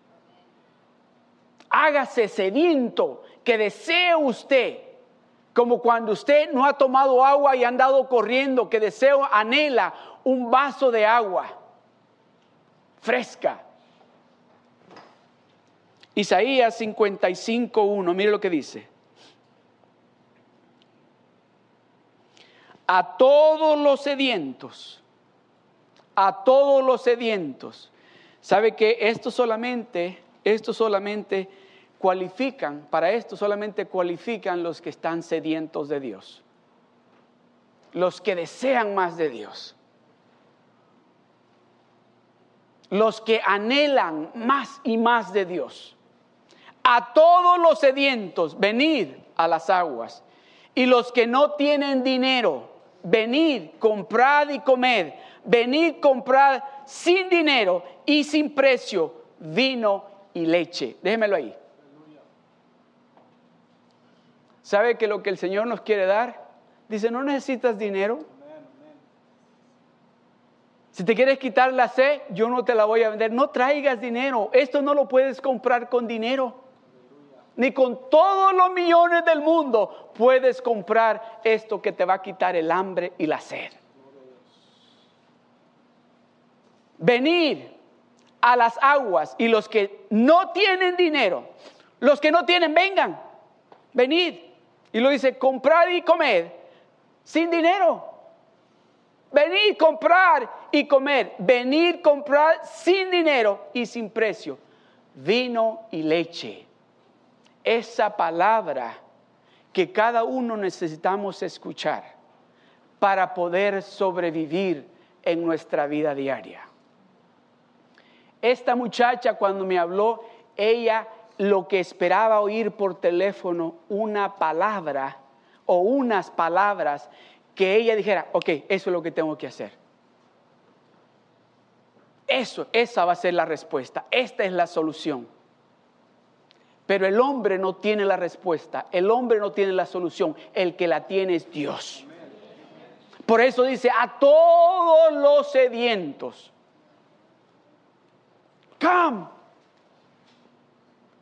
Hágase sediento, que desee usted, como cuando usted no ha tomado agua y ha andado corriendo, que deseo, anhela un vaso de agua fresca Isaías 55.1, mire lo que dice. A todos los sedientos, a todos los sedientos. ¿Sabe que esto solamente, esto solamente cualifican, para esto solamente cualifican los que están sedientos de Dios? Los que desean más de Dios. Los que anhelan más y más de Dios a todos los sedientos, venid a las aguas. Y los que no tienen dinero, venid, comprad y comed. Venid, comprad sin dinero y sin precio vino y leche. Déjemelo ahí. ¿Sabe que lo que el Señor nos quiere dar? Dice, no necesitas dinero. Si te quieres quitar la sed, yo no te la voy a vender. No traigas dinero. Esto no lo puedes comprar con dinero ni con todos los millones del mundo puedes comprar esto que te va a quitar el hambre y la sed. Venid a las aguas y los que no tienen dinero, los que no tienen, vengan, venid. Y lo dice, comprad y comed sin dinero. Venid, comprar y comer. Venid, comprar sin dinero y sin precio. Vino y leche esa palabra que cada uno necesitamos escuchar para poder sobrevivir en nuestra vida diaria. Esta muchacha cuando me habló, ella lo que esperaba oír por teléfono, una palabra o unas palabras que ella dijera, ok, eso es lo que tengo que hacer. Eso, esa va a ser la respuesta, esta es la solución. Pero el hombre no tiene la respuesta, el hombre no tiene la solución, el que la tiene es Dios. Por eso dice, a todos los sedientos, come.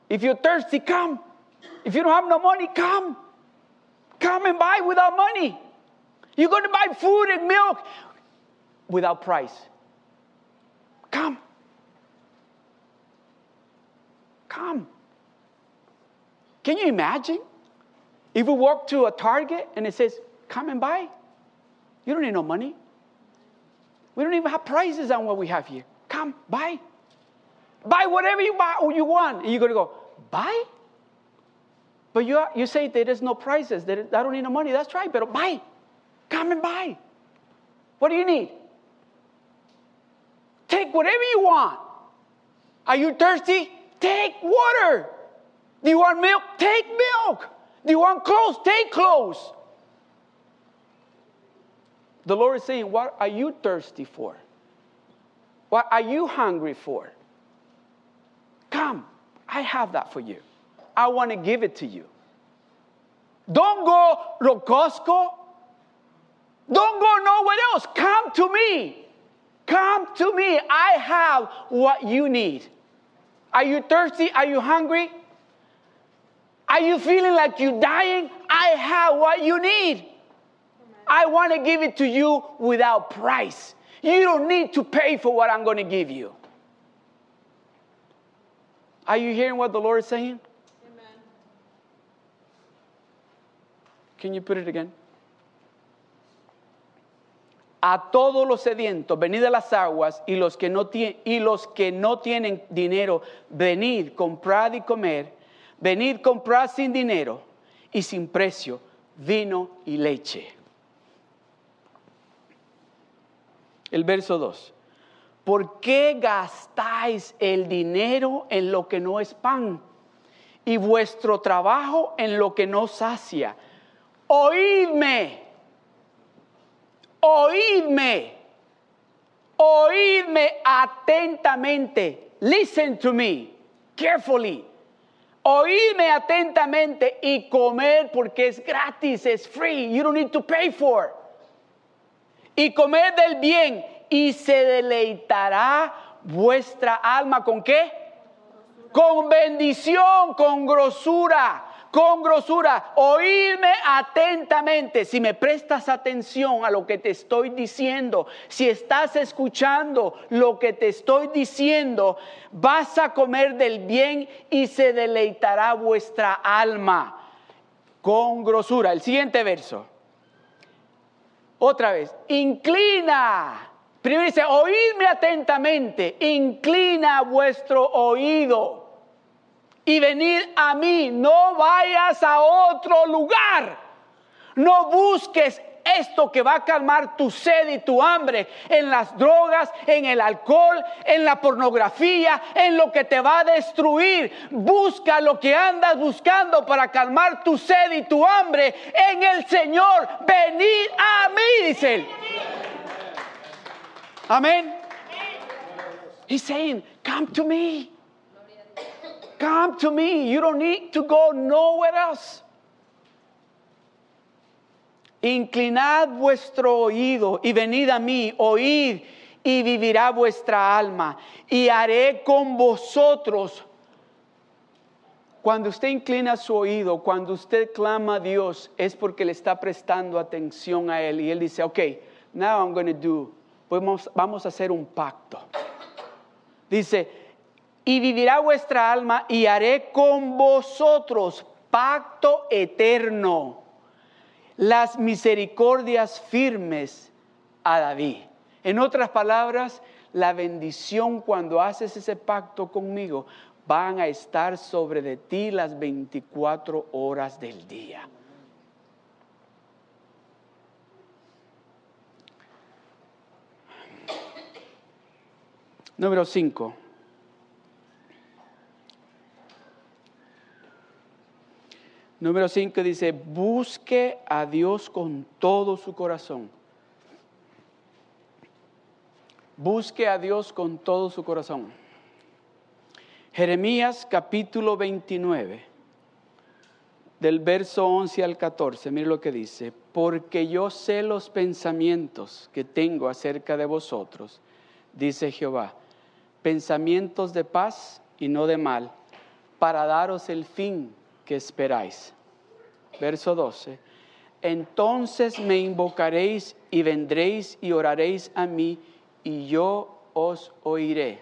If you're thirsty, come. If you don't have no money, come. Come and buy without money. You're going to buy food and milk without price. Come. Come. Can you imagine? If we walk to a Target and it says, come and buy, you don't need no money. We don't even have prices on what we have here. Come, buy. Buy whatever you, buy, or you want. And you're going to go, buy? But you, you say there is no prices, I don't need no money. That's right, but buy. Come and buy. What do you need? Take whatever you want. Are you thirsty? Take water. Do you want milk? Take milk. Do you want clothes? Take clothes. The Lord is saying, What are you thirsty for? What are you hungry for? Come, I have that for you. I want to give it to you. Don't go to Costco. Don't go nowhere else. Come to me. Come to me. I have what you need. Are you thirsty? Are you hungry? Are you feeling like you're dying? I have what you need. I want to give it to you without price. You don't need to pay for what I'm going to give you. Are you hearing what the Lord is saying? Amen. Can you put it again? A todos los sedientos, venid a las aguas, y los que no, y los que no tienen dinero, venid, comprad y comer, venid, comprad sin dinero y sin precio, vino y leche. El verso 2. ¿Por qué gastáis el dinero en lo que no es pan y vuestro trabajo en lo que no sacia? Oídme, oídme, oídme atentamente. Listen to me carefully. Oídme atentamente y comer porque es gratis, es free. You don't need to pay for y comed del bien y se deleitará vuestra alma con qué? Con bendición, con grosura, con grosura. Oírme atentamente. Si me prestas atención a lo que te estoy diciendo, si estás escuchando lo que te estoy diciendo, vas a comer del bien y se deleitará vuestra alma con grosura. El siguiente verso. Otra vez, inclina. Primero dice, oídme atentamente, inclina vuestro oído y venid a mí, no vayas a otro lugar, no busques esto que va a calmar tu sed y tu hambre en las drogas, en el alcohol, en la pornografía, en lo que te va a destruir. Busca lo que andas buscando para calmar tu sed y tu hambre en el Señor. Venid a mí, dice él. Amén. He's saying, come to me. Come to me. You don't need to go nowhere else. Inclinad vuestro oído y venid a mí, oíd y vivirá vuestra alma y haré con vosotros. Cuando usted inclina su oído, cuando usted clama a Dios, es porque le está prestando atención a Él y Él dice, ok, now I'm going to do, vamos, vamos a hacer un pacto. Dice, y vivirá vuestra alma y haré con vosotros pacto eterno las misericordias firmes a David. En otras palabras, la bendición cuando haces ese pacto conmigo van a estar sobre de ti las 24 horas del día. Número 5. Número 5 dice, busque a Dios con todo su corazón. Busque a Dios con todo su corazón. Jeremías capítulo 29, del verso 11 al 14, mire lo que dice, porque yo sé los pensamientos que tengo acerca de vosotros, dice Jehová, pensamientos de paz y no de mal, para daros el fin que esperáis. Verso 12. Entonces me invocaréis y vendréis y oraréis a mí y yo os oiré.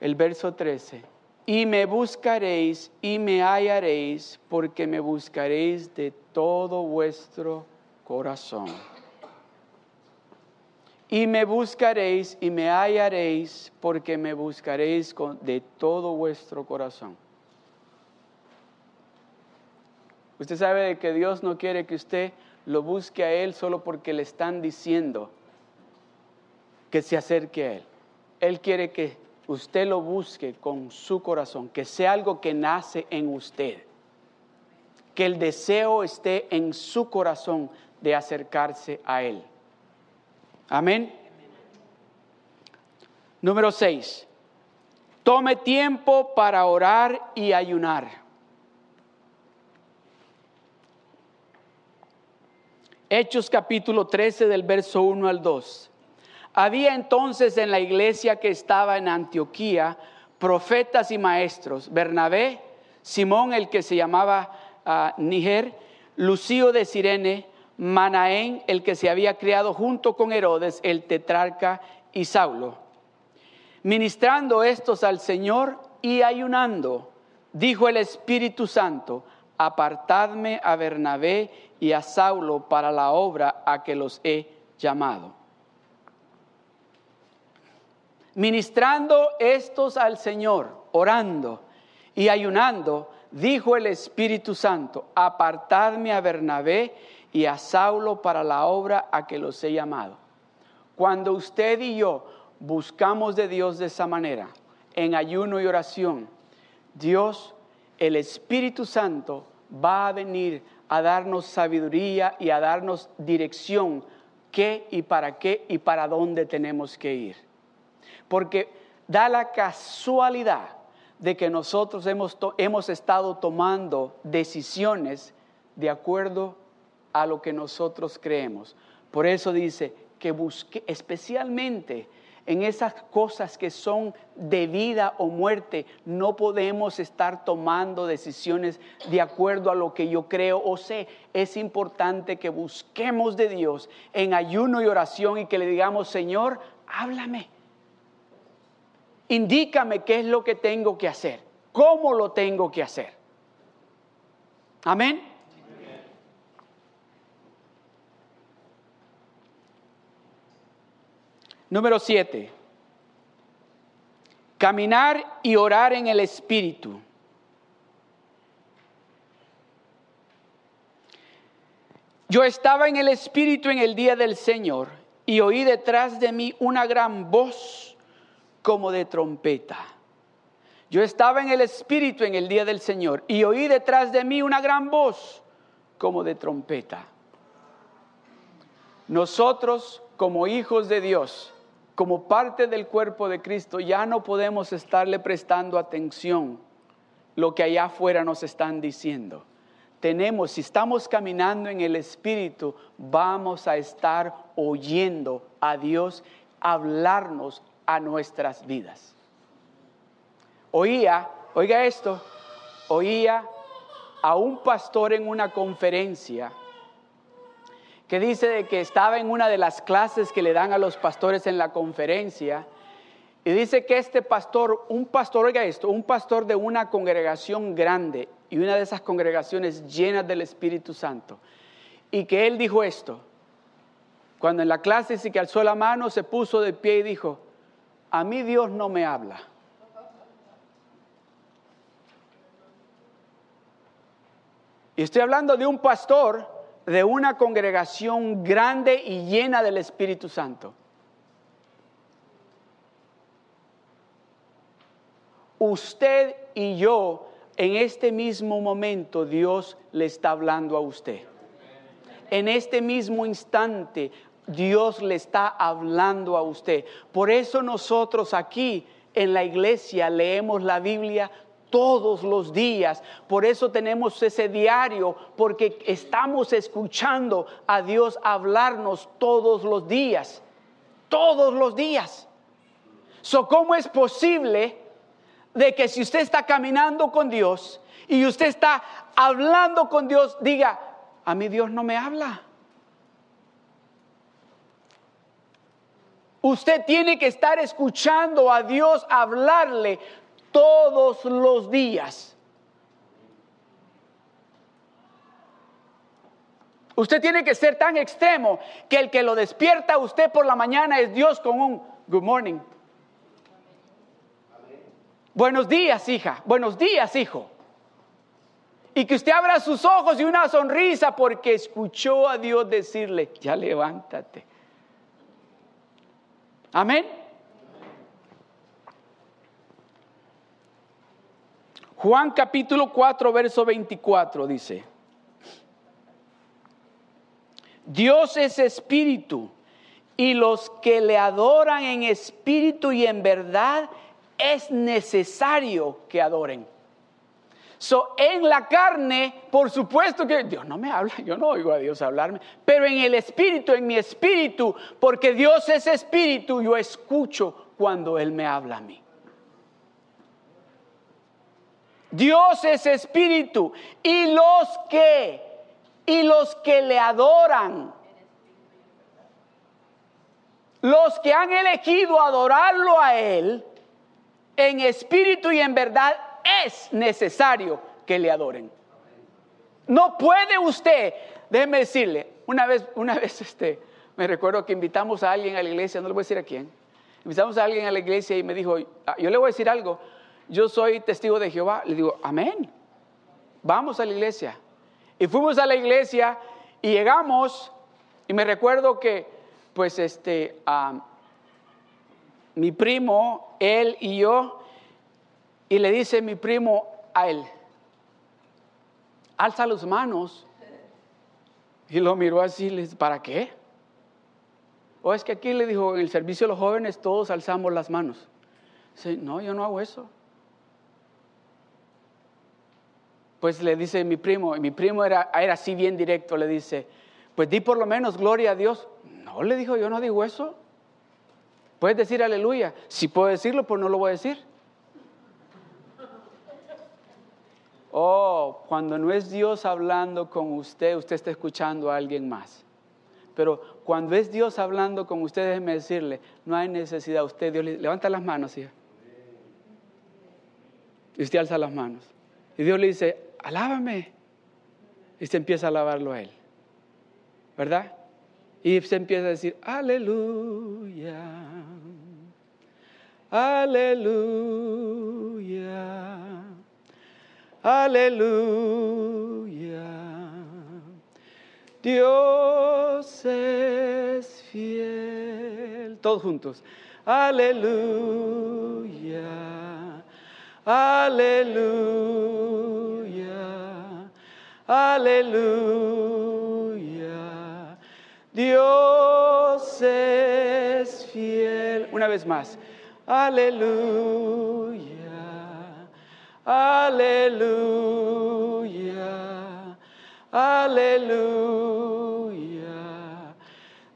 El verso 13. Y me buscaréis y me hallaréis porque me buscaréis de todo vuestro corazón. Y me buscaréis y me hallaréis porque me buscaréis de todo vuestro corazón. Usted sabe que Dios no quiere que usted lo busque a Él solo porque le están diciendo que se acerque a Él. Él quiere que usted lo busque con su corazón, que sea algo que nace en usted. Que el deseo esté en su corazón de acercarse a Él. Amén. Número 6. Tome tiempo para orar y ayunar. Hechos capítulo 13 del verso 1 al 2. Había entonces en la iglesia que estaba en Antioquía profetas y maestros, Bernabé, Simón el que se llamaba a Niger, Lucio de Sirene, Manaén, el que se había criado junto con Herodes, el tetrarca y Saulo. Ministrando estos al Señor y ayunando, dijo el Espíritu Santo, apartadme a Bernabé y a Saulo para la obra a que los he llamado. Ministrando estos al Señor, orando y ayunando, dijo el Espíritu Santo, apartadme a Bernabé y a Saulo para la obra a que los he llamado. Cuando usted y yo buscamos de Dios de esa manera, en ayuno y oración, Dios, el Espíritu Santo, va a venir a darnos sabiduría y a darnos dirección, qué y para qué y para dónde tenemos que ir. Porque da la casualidad de que nosotros hemos, hemos estado tomando decisiones de acuerdo a lo que nosotros creemos. Por eso dice que busque especialmente en esas cosas que son de vida o muerte, no podemos estar tomando decisiones de acuerdo a lo que yo creo o sé. Es importante que busquemos de Dios en ayuno y oración y que le digamos, Señor, háblame. Indícame qué es lo que tengo que hacer, cómo lo tengo que hacer. Amén. Número siete, caminar y orar en el Espíritu. Yo estaba en el Espíritu en el día del Señor y oí detrás de mí una gran voz como de trompeta. Yo estaba en el Espíritu en el día del Señor y oí detrás de mí una gran voz como de trompeta. Nosotros como hijos de Dios como parte del cuerpo de Cristo, ya no podemos estarle prestando atención lo que allá afuera nos están diciendo. Tenemos, si estamos caminando en el Espíritu, vamos a estar oyendo a Dios hablarnos a nuestras vidas. Oía, oiga esto, oía a un pastor en una conferencia que dice de que estaba en una de las clases que le dan a los pastores en la conferencia y dice que este pastor, un pastor, oiga esto, un pastor de una congregación grande y una de esas congregaciones llenas del Espíritu Santo, y que él dijo esto, cuando en la clase dice que alzó la mano, se puso de pie y dijo, a mí Dios no me habla. Y estoy hablando de un pastor de una congregación grande y llena del Espíritu Santo. Usted y yo, en este mismo momento, Dios le está hablando a usted. En este mismo instante, Dios le está hablando a usted. Por eso nosotros aquí en la iglesia leemos la Biblia todos los días. Por eso tenemos ese diario, porque estamos escuchando a Dios hablarnos todos los días. Todos los días. So, ¿Cómo es posible de que si usted está caminando con Dios y usted está hablando con Dios, diga, a mí Dios no me habla? Usted tiene que estar escuchando a Dios hablarle todos los días. Usted tiene que ser tan extremo que el que lo despierta a usted por la mañana es Dios con un good morning. Buenos días, hija. Buenos días, hijo. Y que usted abra sus ojos y una sonrisa porque escuchó a Dios decirle, ya levántate. Amén. Juan capítulo 4, verso 24 dice, Dios es espíritu y los que le adoran en espíritu y en verdad es necesario que adoren. So, en la carne, por supuesto que Dios no me habla, yo no oigo a Dios hablarme, pero en el espíritu, en mi espíritu, porque Dios es espíritu, yo escucho cuando Él me habla a mí. Dios es espíritu y los que y los que le adoran los que han elegido adorarlo a él en espíritu y en verdad es necesario que le adoren. No puede usted, déjeme decirle, una vez una vez este me recuerdo que invitamos a alguien a la iglesia, no le voy a decir a quién. Invitamos a alguien a la iglesia y me dijo, ah, yo le voy a decir algo, yo soy testigo de Jehová. Le digo, amén. Vamos a la iglesia. Y fuimos a la iglesia y llegamos y me recuerdo que pues este mi primo, él y yo y le dice mi primo a él, alza las manos. Y lo miró así, le ¿para qué? O es que aquí le dijo, en el servicio de los jóvenes todos alzamos las manos. No, yo no hago eso. Pues le dice mi primo, y mi primo era, era así bien directo, le dice, pues di por lo menos gloria a Dios. No, le dijo, yo no digo eso. Puedes decir aleluya. Si puedo decirlo, pues no lo voy a decir. Oh, cuando no es Dios hablando con usted, usted está escuchando a alguien más. Pero cuando es Dios hablando con usted, déjeme decirle, no hay necesidad. Usted, Dios, levanta las manos, hija. Y usted alza las manos. Y Dios le dice, alábame. Y se empieza a alabarlo a él. ¿Verdad? Y se empieza a decir, aleluya, aleluya, aleluya. Dios es fiel. Todos juntos. Aleluya. Aleluya. Aleluya. Dios es fiel. Una vez más. Aleluya. Aleluya. Aleluya.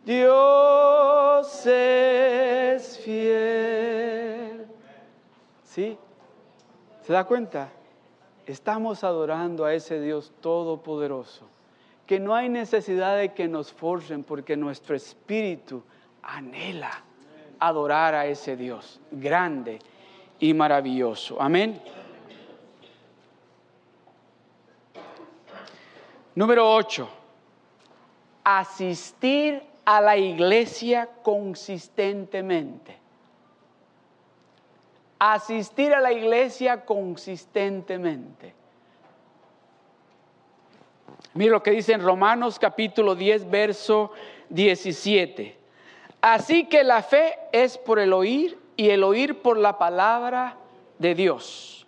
Dios es fiel. ¿Sí? ¿Se da cuenta? Estamos adorando a ese Dios todopoderoso, que no hay necesidad de que nos forcen porque nuestro espíritu anhela adorar a ese Dios grande y maravilloso. Amén. Número 8. Asistir a la iglesia consistentemente asistir a la iglesia consistentemente. Mira lo que dice en Romanos capítulo 10, verso 17. Así que la fe es por el oír y el oír por la palabra de Dios.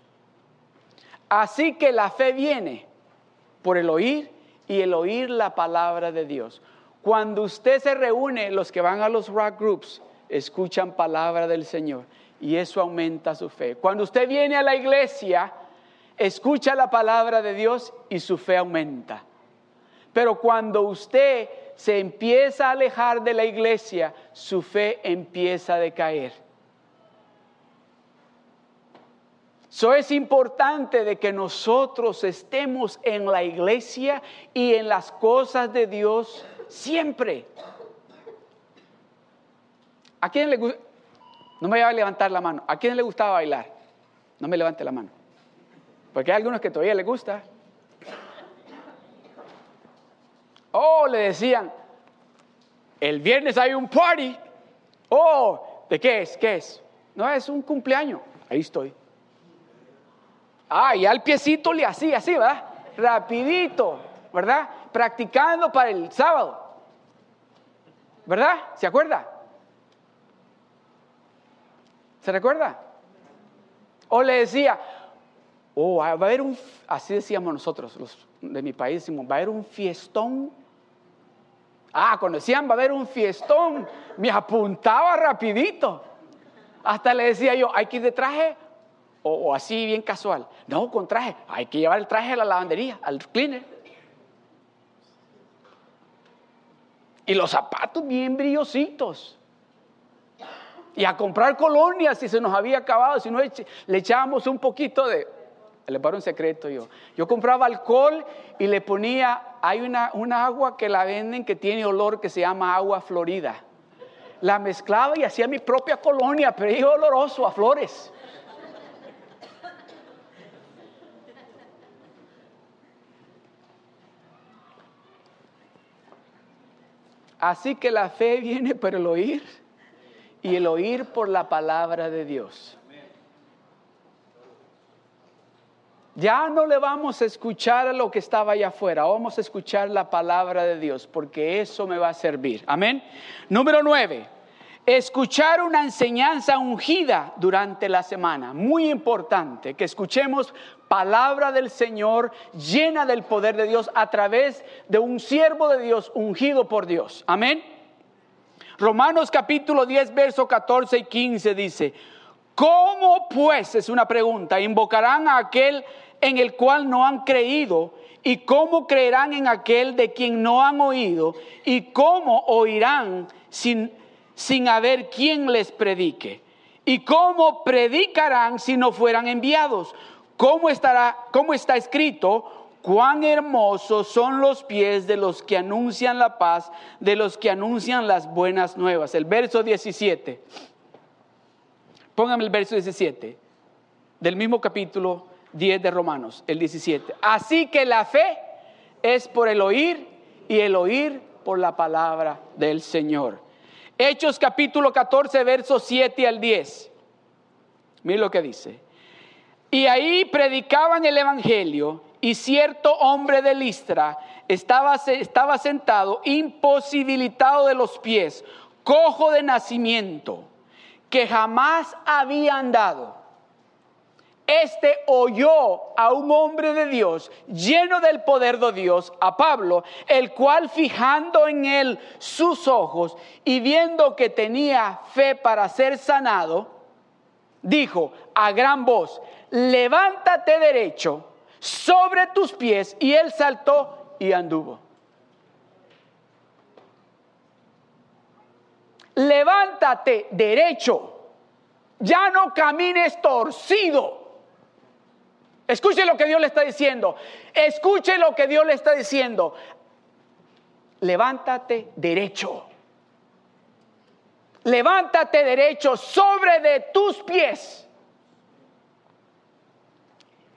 Así que la fe viene por el oír y el oír la palabra de Dios. Cuando usted se reúne, los que van a los rock groups, escuchan palabra del Señor y eso aumenta su fe. Cuando usted viene a la iglesia, escucha la palabra de Dios y su fe aumenta. Pero cuando usted se empieza a alejar de la iglesia, su fe empieza a decaer. Eso es importante de que nosotros estemos en la iglesia y en las cosas de Dios siempre. ¿A quién le gusta? No me voy a levantar la mano. ¿A quién le gustaba bailar? No me levante la mano. Porque hay algunos que todavía les gusta. Oh, le decían, el viernes hay un party. Oh, ¿de qué es? ¿Qué es? No, es un cumpleaños. Ahí estoy. Ah, y al piecito le hacía así, ¿verdad? Rapidito, ¿verdad? Practicando para el sábado. ¿Verdad? ¿Se acuerda? ¿Se recuerda? O le decía, oh, va a haber un, así decíamos nosotros, los de mi país, decimos, va a haber un fiestón. Ah, cuando decían, va a haber un fiestón, me apuntaba rapidito. Hasta le decía yo, hay que ir de traje o, o así bien casual. No, con traje, hay que llevar el traje a la lavandería, al cleaner. Y los zapatos bien brillositos y a comprar colonias si se nos había acabado, si no le echábamos un poquito de le paro un secreto yo. Yo compraba alcohol y le ponía, hay una, una agua que la venden que tiene olor que se llama agua florida. La mezclaba y hacía mi propia colonia, pero es oloroso a flores. Así que la fe viene por el oír y el oír por la palabra de Dios. Ya no le vamos a escuchar a lo que estaba allá afuera, vamos a escuchar la palabra de Dios, porque eso me va a servir. Amén. Número nueve, escuchar una enseñanza ungida durante la semana. Muy importante que escuchemos palabra del Señor llena del poder de Dios a través de un siervo de Dios ungido por Dios. Amén. Romanos capítulo 10, verso 14 y 15 dice, ¿cómo pues, es una pregunta, invocarán a aquel en el cual no han creído? ¿Y cómo creerán en aquel de quien no han oído? ¿Y cómo oirán sin, sin haber quien les predique? ¿Y cómo predicarán si no fueran enviados? ¿Cómo, estará, cómo está escrito? Cuán hermosos son los pies de los que anuncian la paz, de los que anuncian las buenas nuevas. El verso 17. Póngame el verso 17 del mismo capítulo 10 de Romanos, el 17. Así que la fe es por el oír y el oír por la palabra del Señor. Hechos capítulo 14, versos 7 al 10. Mira lo que dice. Y ahí predicaban el Evangelio y cierto hombre de Listra estaba, sentado imposibilitado de los pies, cojo de nacimiento, que jamás había andado. Este oyó a un hombre de Dios lleno del poder de Dios, a Pablo, el cual fijando en él sus ojos y viendo que tenía fe para ser sanado, dijo a gran voz, levántate derecho sobre tus pies. Y él saltó y anduvo. Levántate derecho, ya no camines torcido Escuche lo que Dios le está diciendo. Escuche lo que Dios le está diciendo. Levántate derecho. Levántate derecho sobre de tus pies.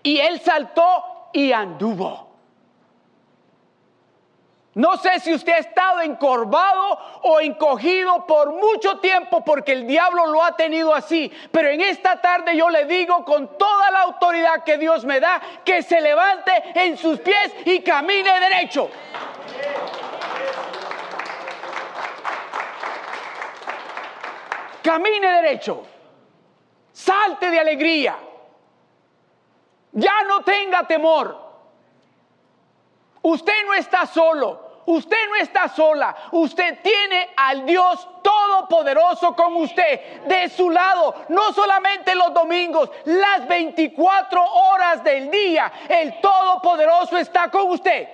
Y él saltó y anduvo. No sé si usted ha estado encorvado o encogido por mucho tiempo porque el diablo lo ha tenido así. Pero en esta tarde yo le digo con toda la autoridad que Dios me da que se levante en sus pies y camine derecho. Camine derecho. Salte de alegría. Ya no tenga temor. Usted no está solo. Usted no está sola, usted tiene al Dios Todopoderoso con usted de su lado, no solamente los domingos, las 24 horas del día, el Todopoderoso está con usted.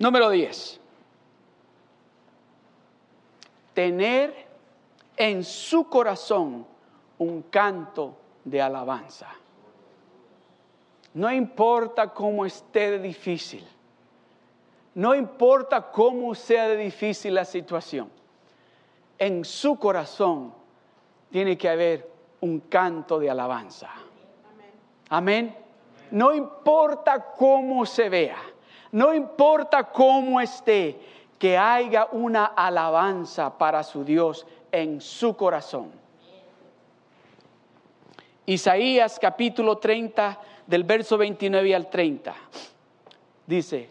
Número 10. Tener en su corazón un canto de alabanza. No importa cómo esté de difícil. No importa cómo sea de difícil la situación. En su corazón tiene que haber un canto de alabanza. Amén. No importa cómo se vea. No importa cómo esté. Que haya una alabanza para su Dios en su corazón. Isaías capítulo 30 del verso 29 al 30. Dice,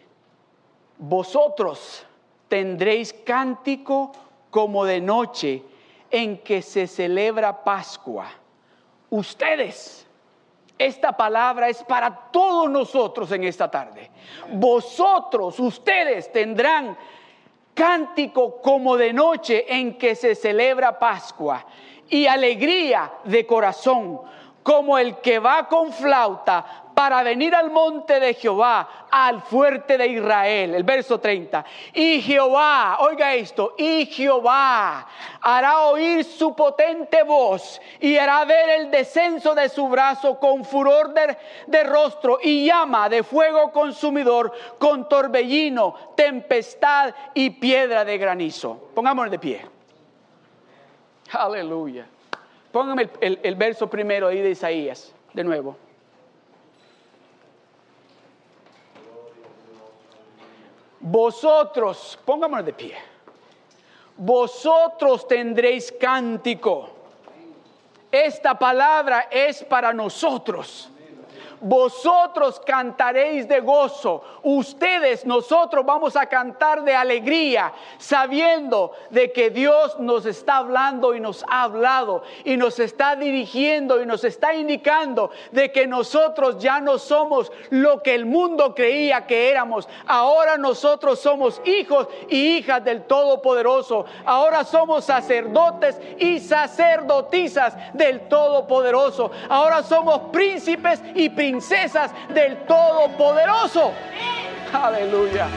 vosotros tendréis cántico como de noche en que se celebra Pascua. Ustedes, esta palabra es para todos nosotros en esta tarde. Vosotros, ustedes tendrán cántico como de noche en que se celebra Pascua y alegría de corazón como el que va con flauta para venir al monte de Jehová, al fuerte de Israel. El verso 30. Y Jehová, oiga esto, y Jehová hará oír su potente voz y hará ver el descenso de su brazo con furor de, rostro y llama de fuego consumidor con torbellino, tempestad y piedra de granizo. Pongámonos de pie. Aleluya. Póngame el, verso primero ahí de Isaías, de nuevo. Vosotros, pongámonos de pie. Vosotros tendréis cántico. Esta palabra es para nosotros vosotros cantaréis de gozo, ustedes, nosotros vamos a cantar de alegría, sabiendo de que Dios nos está hablando y nos ha hablado y nos está dirigiendo y nos está indicando de que nosotros ya no somos lo que el mundo creía que éramos. Ahora nosotros somos hijos y hijas del Todopoderoso. Ahora somos sacerdotes y sacerdotisas del Todopoderoso. Ahora somos príncipes y princesas princesas del Todopoderoso. Aleluya.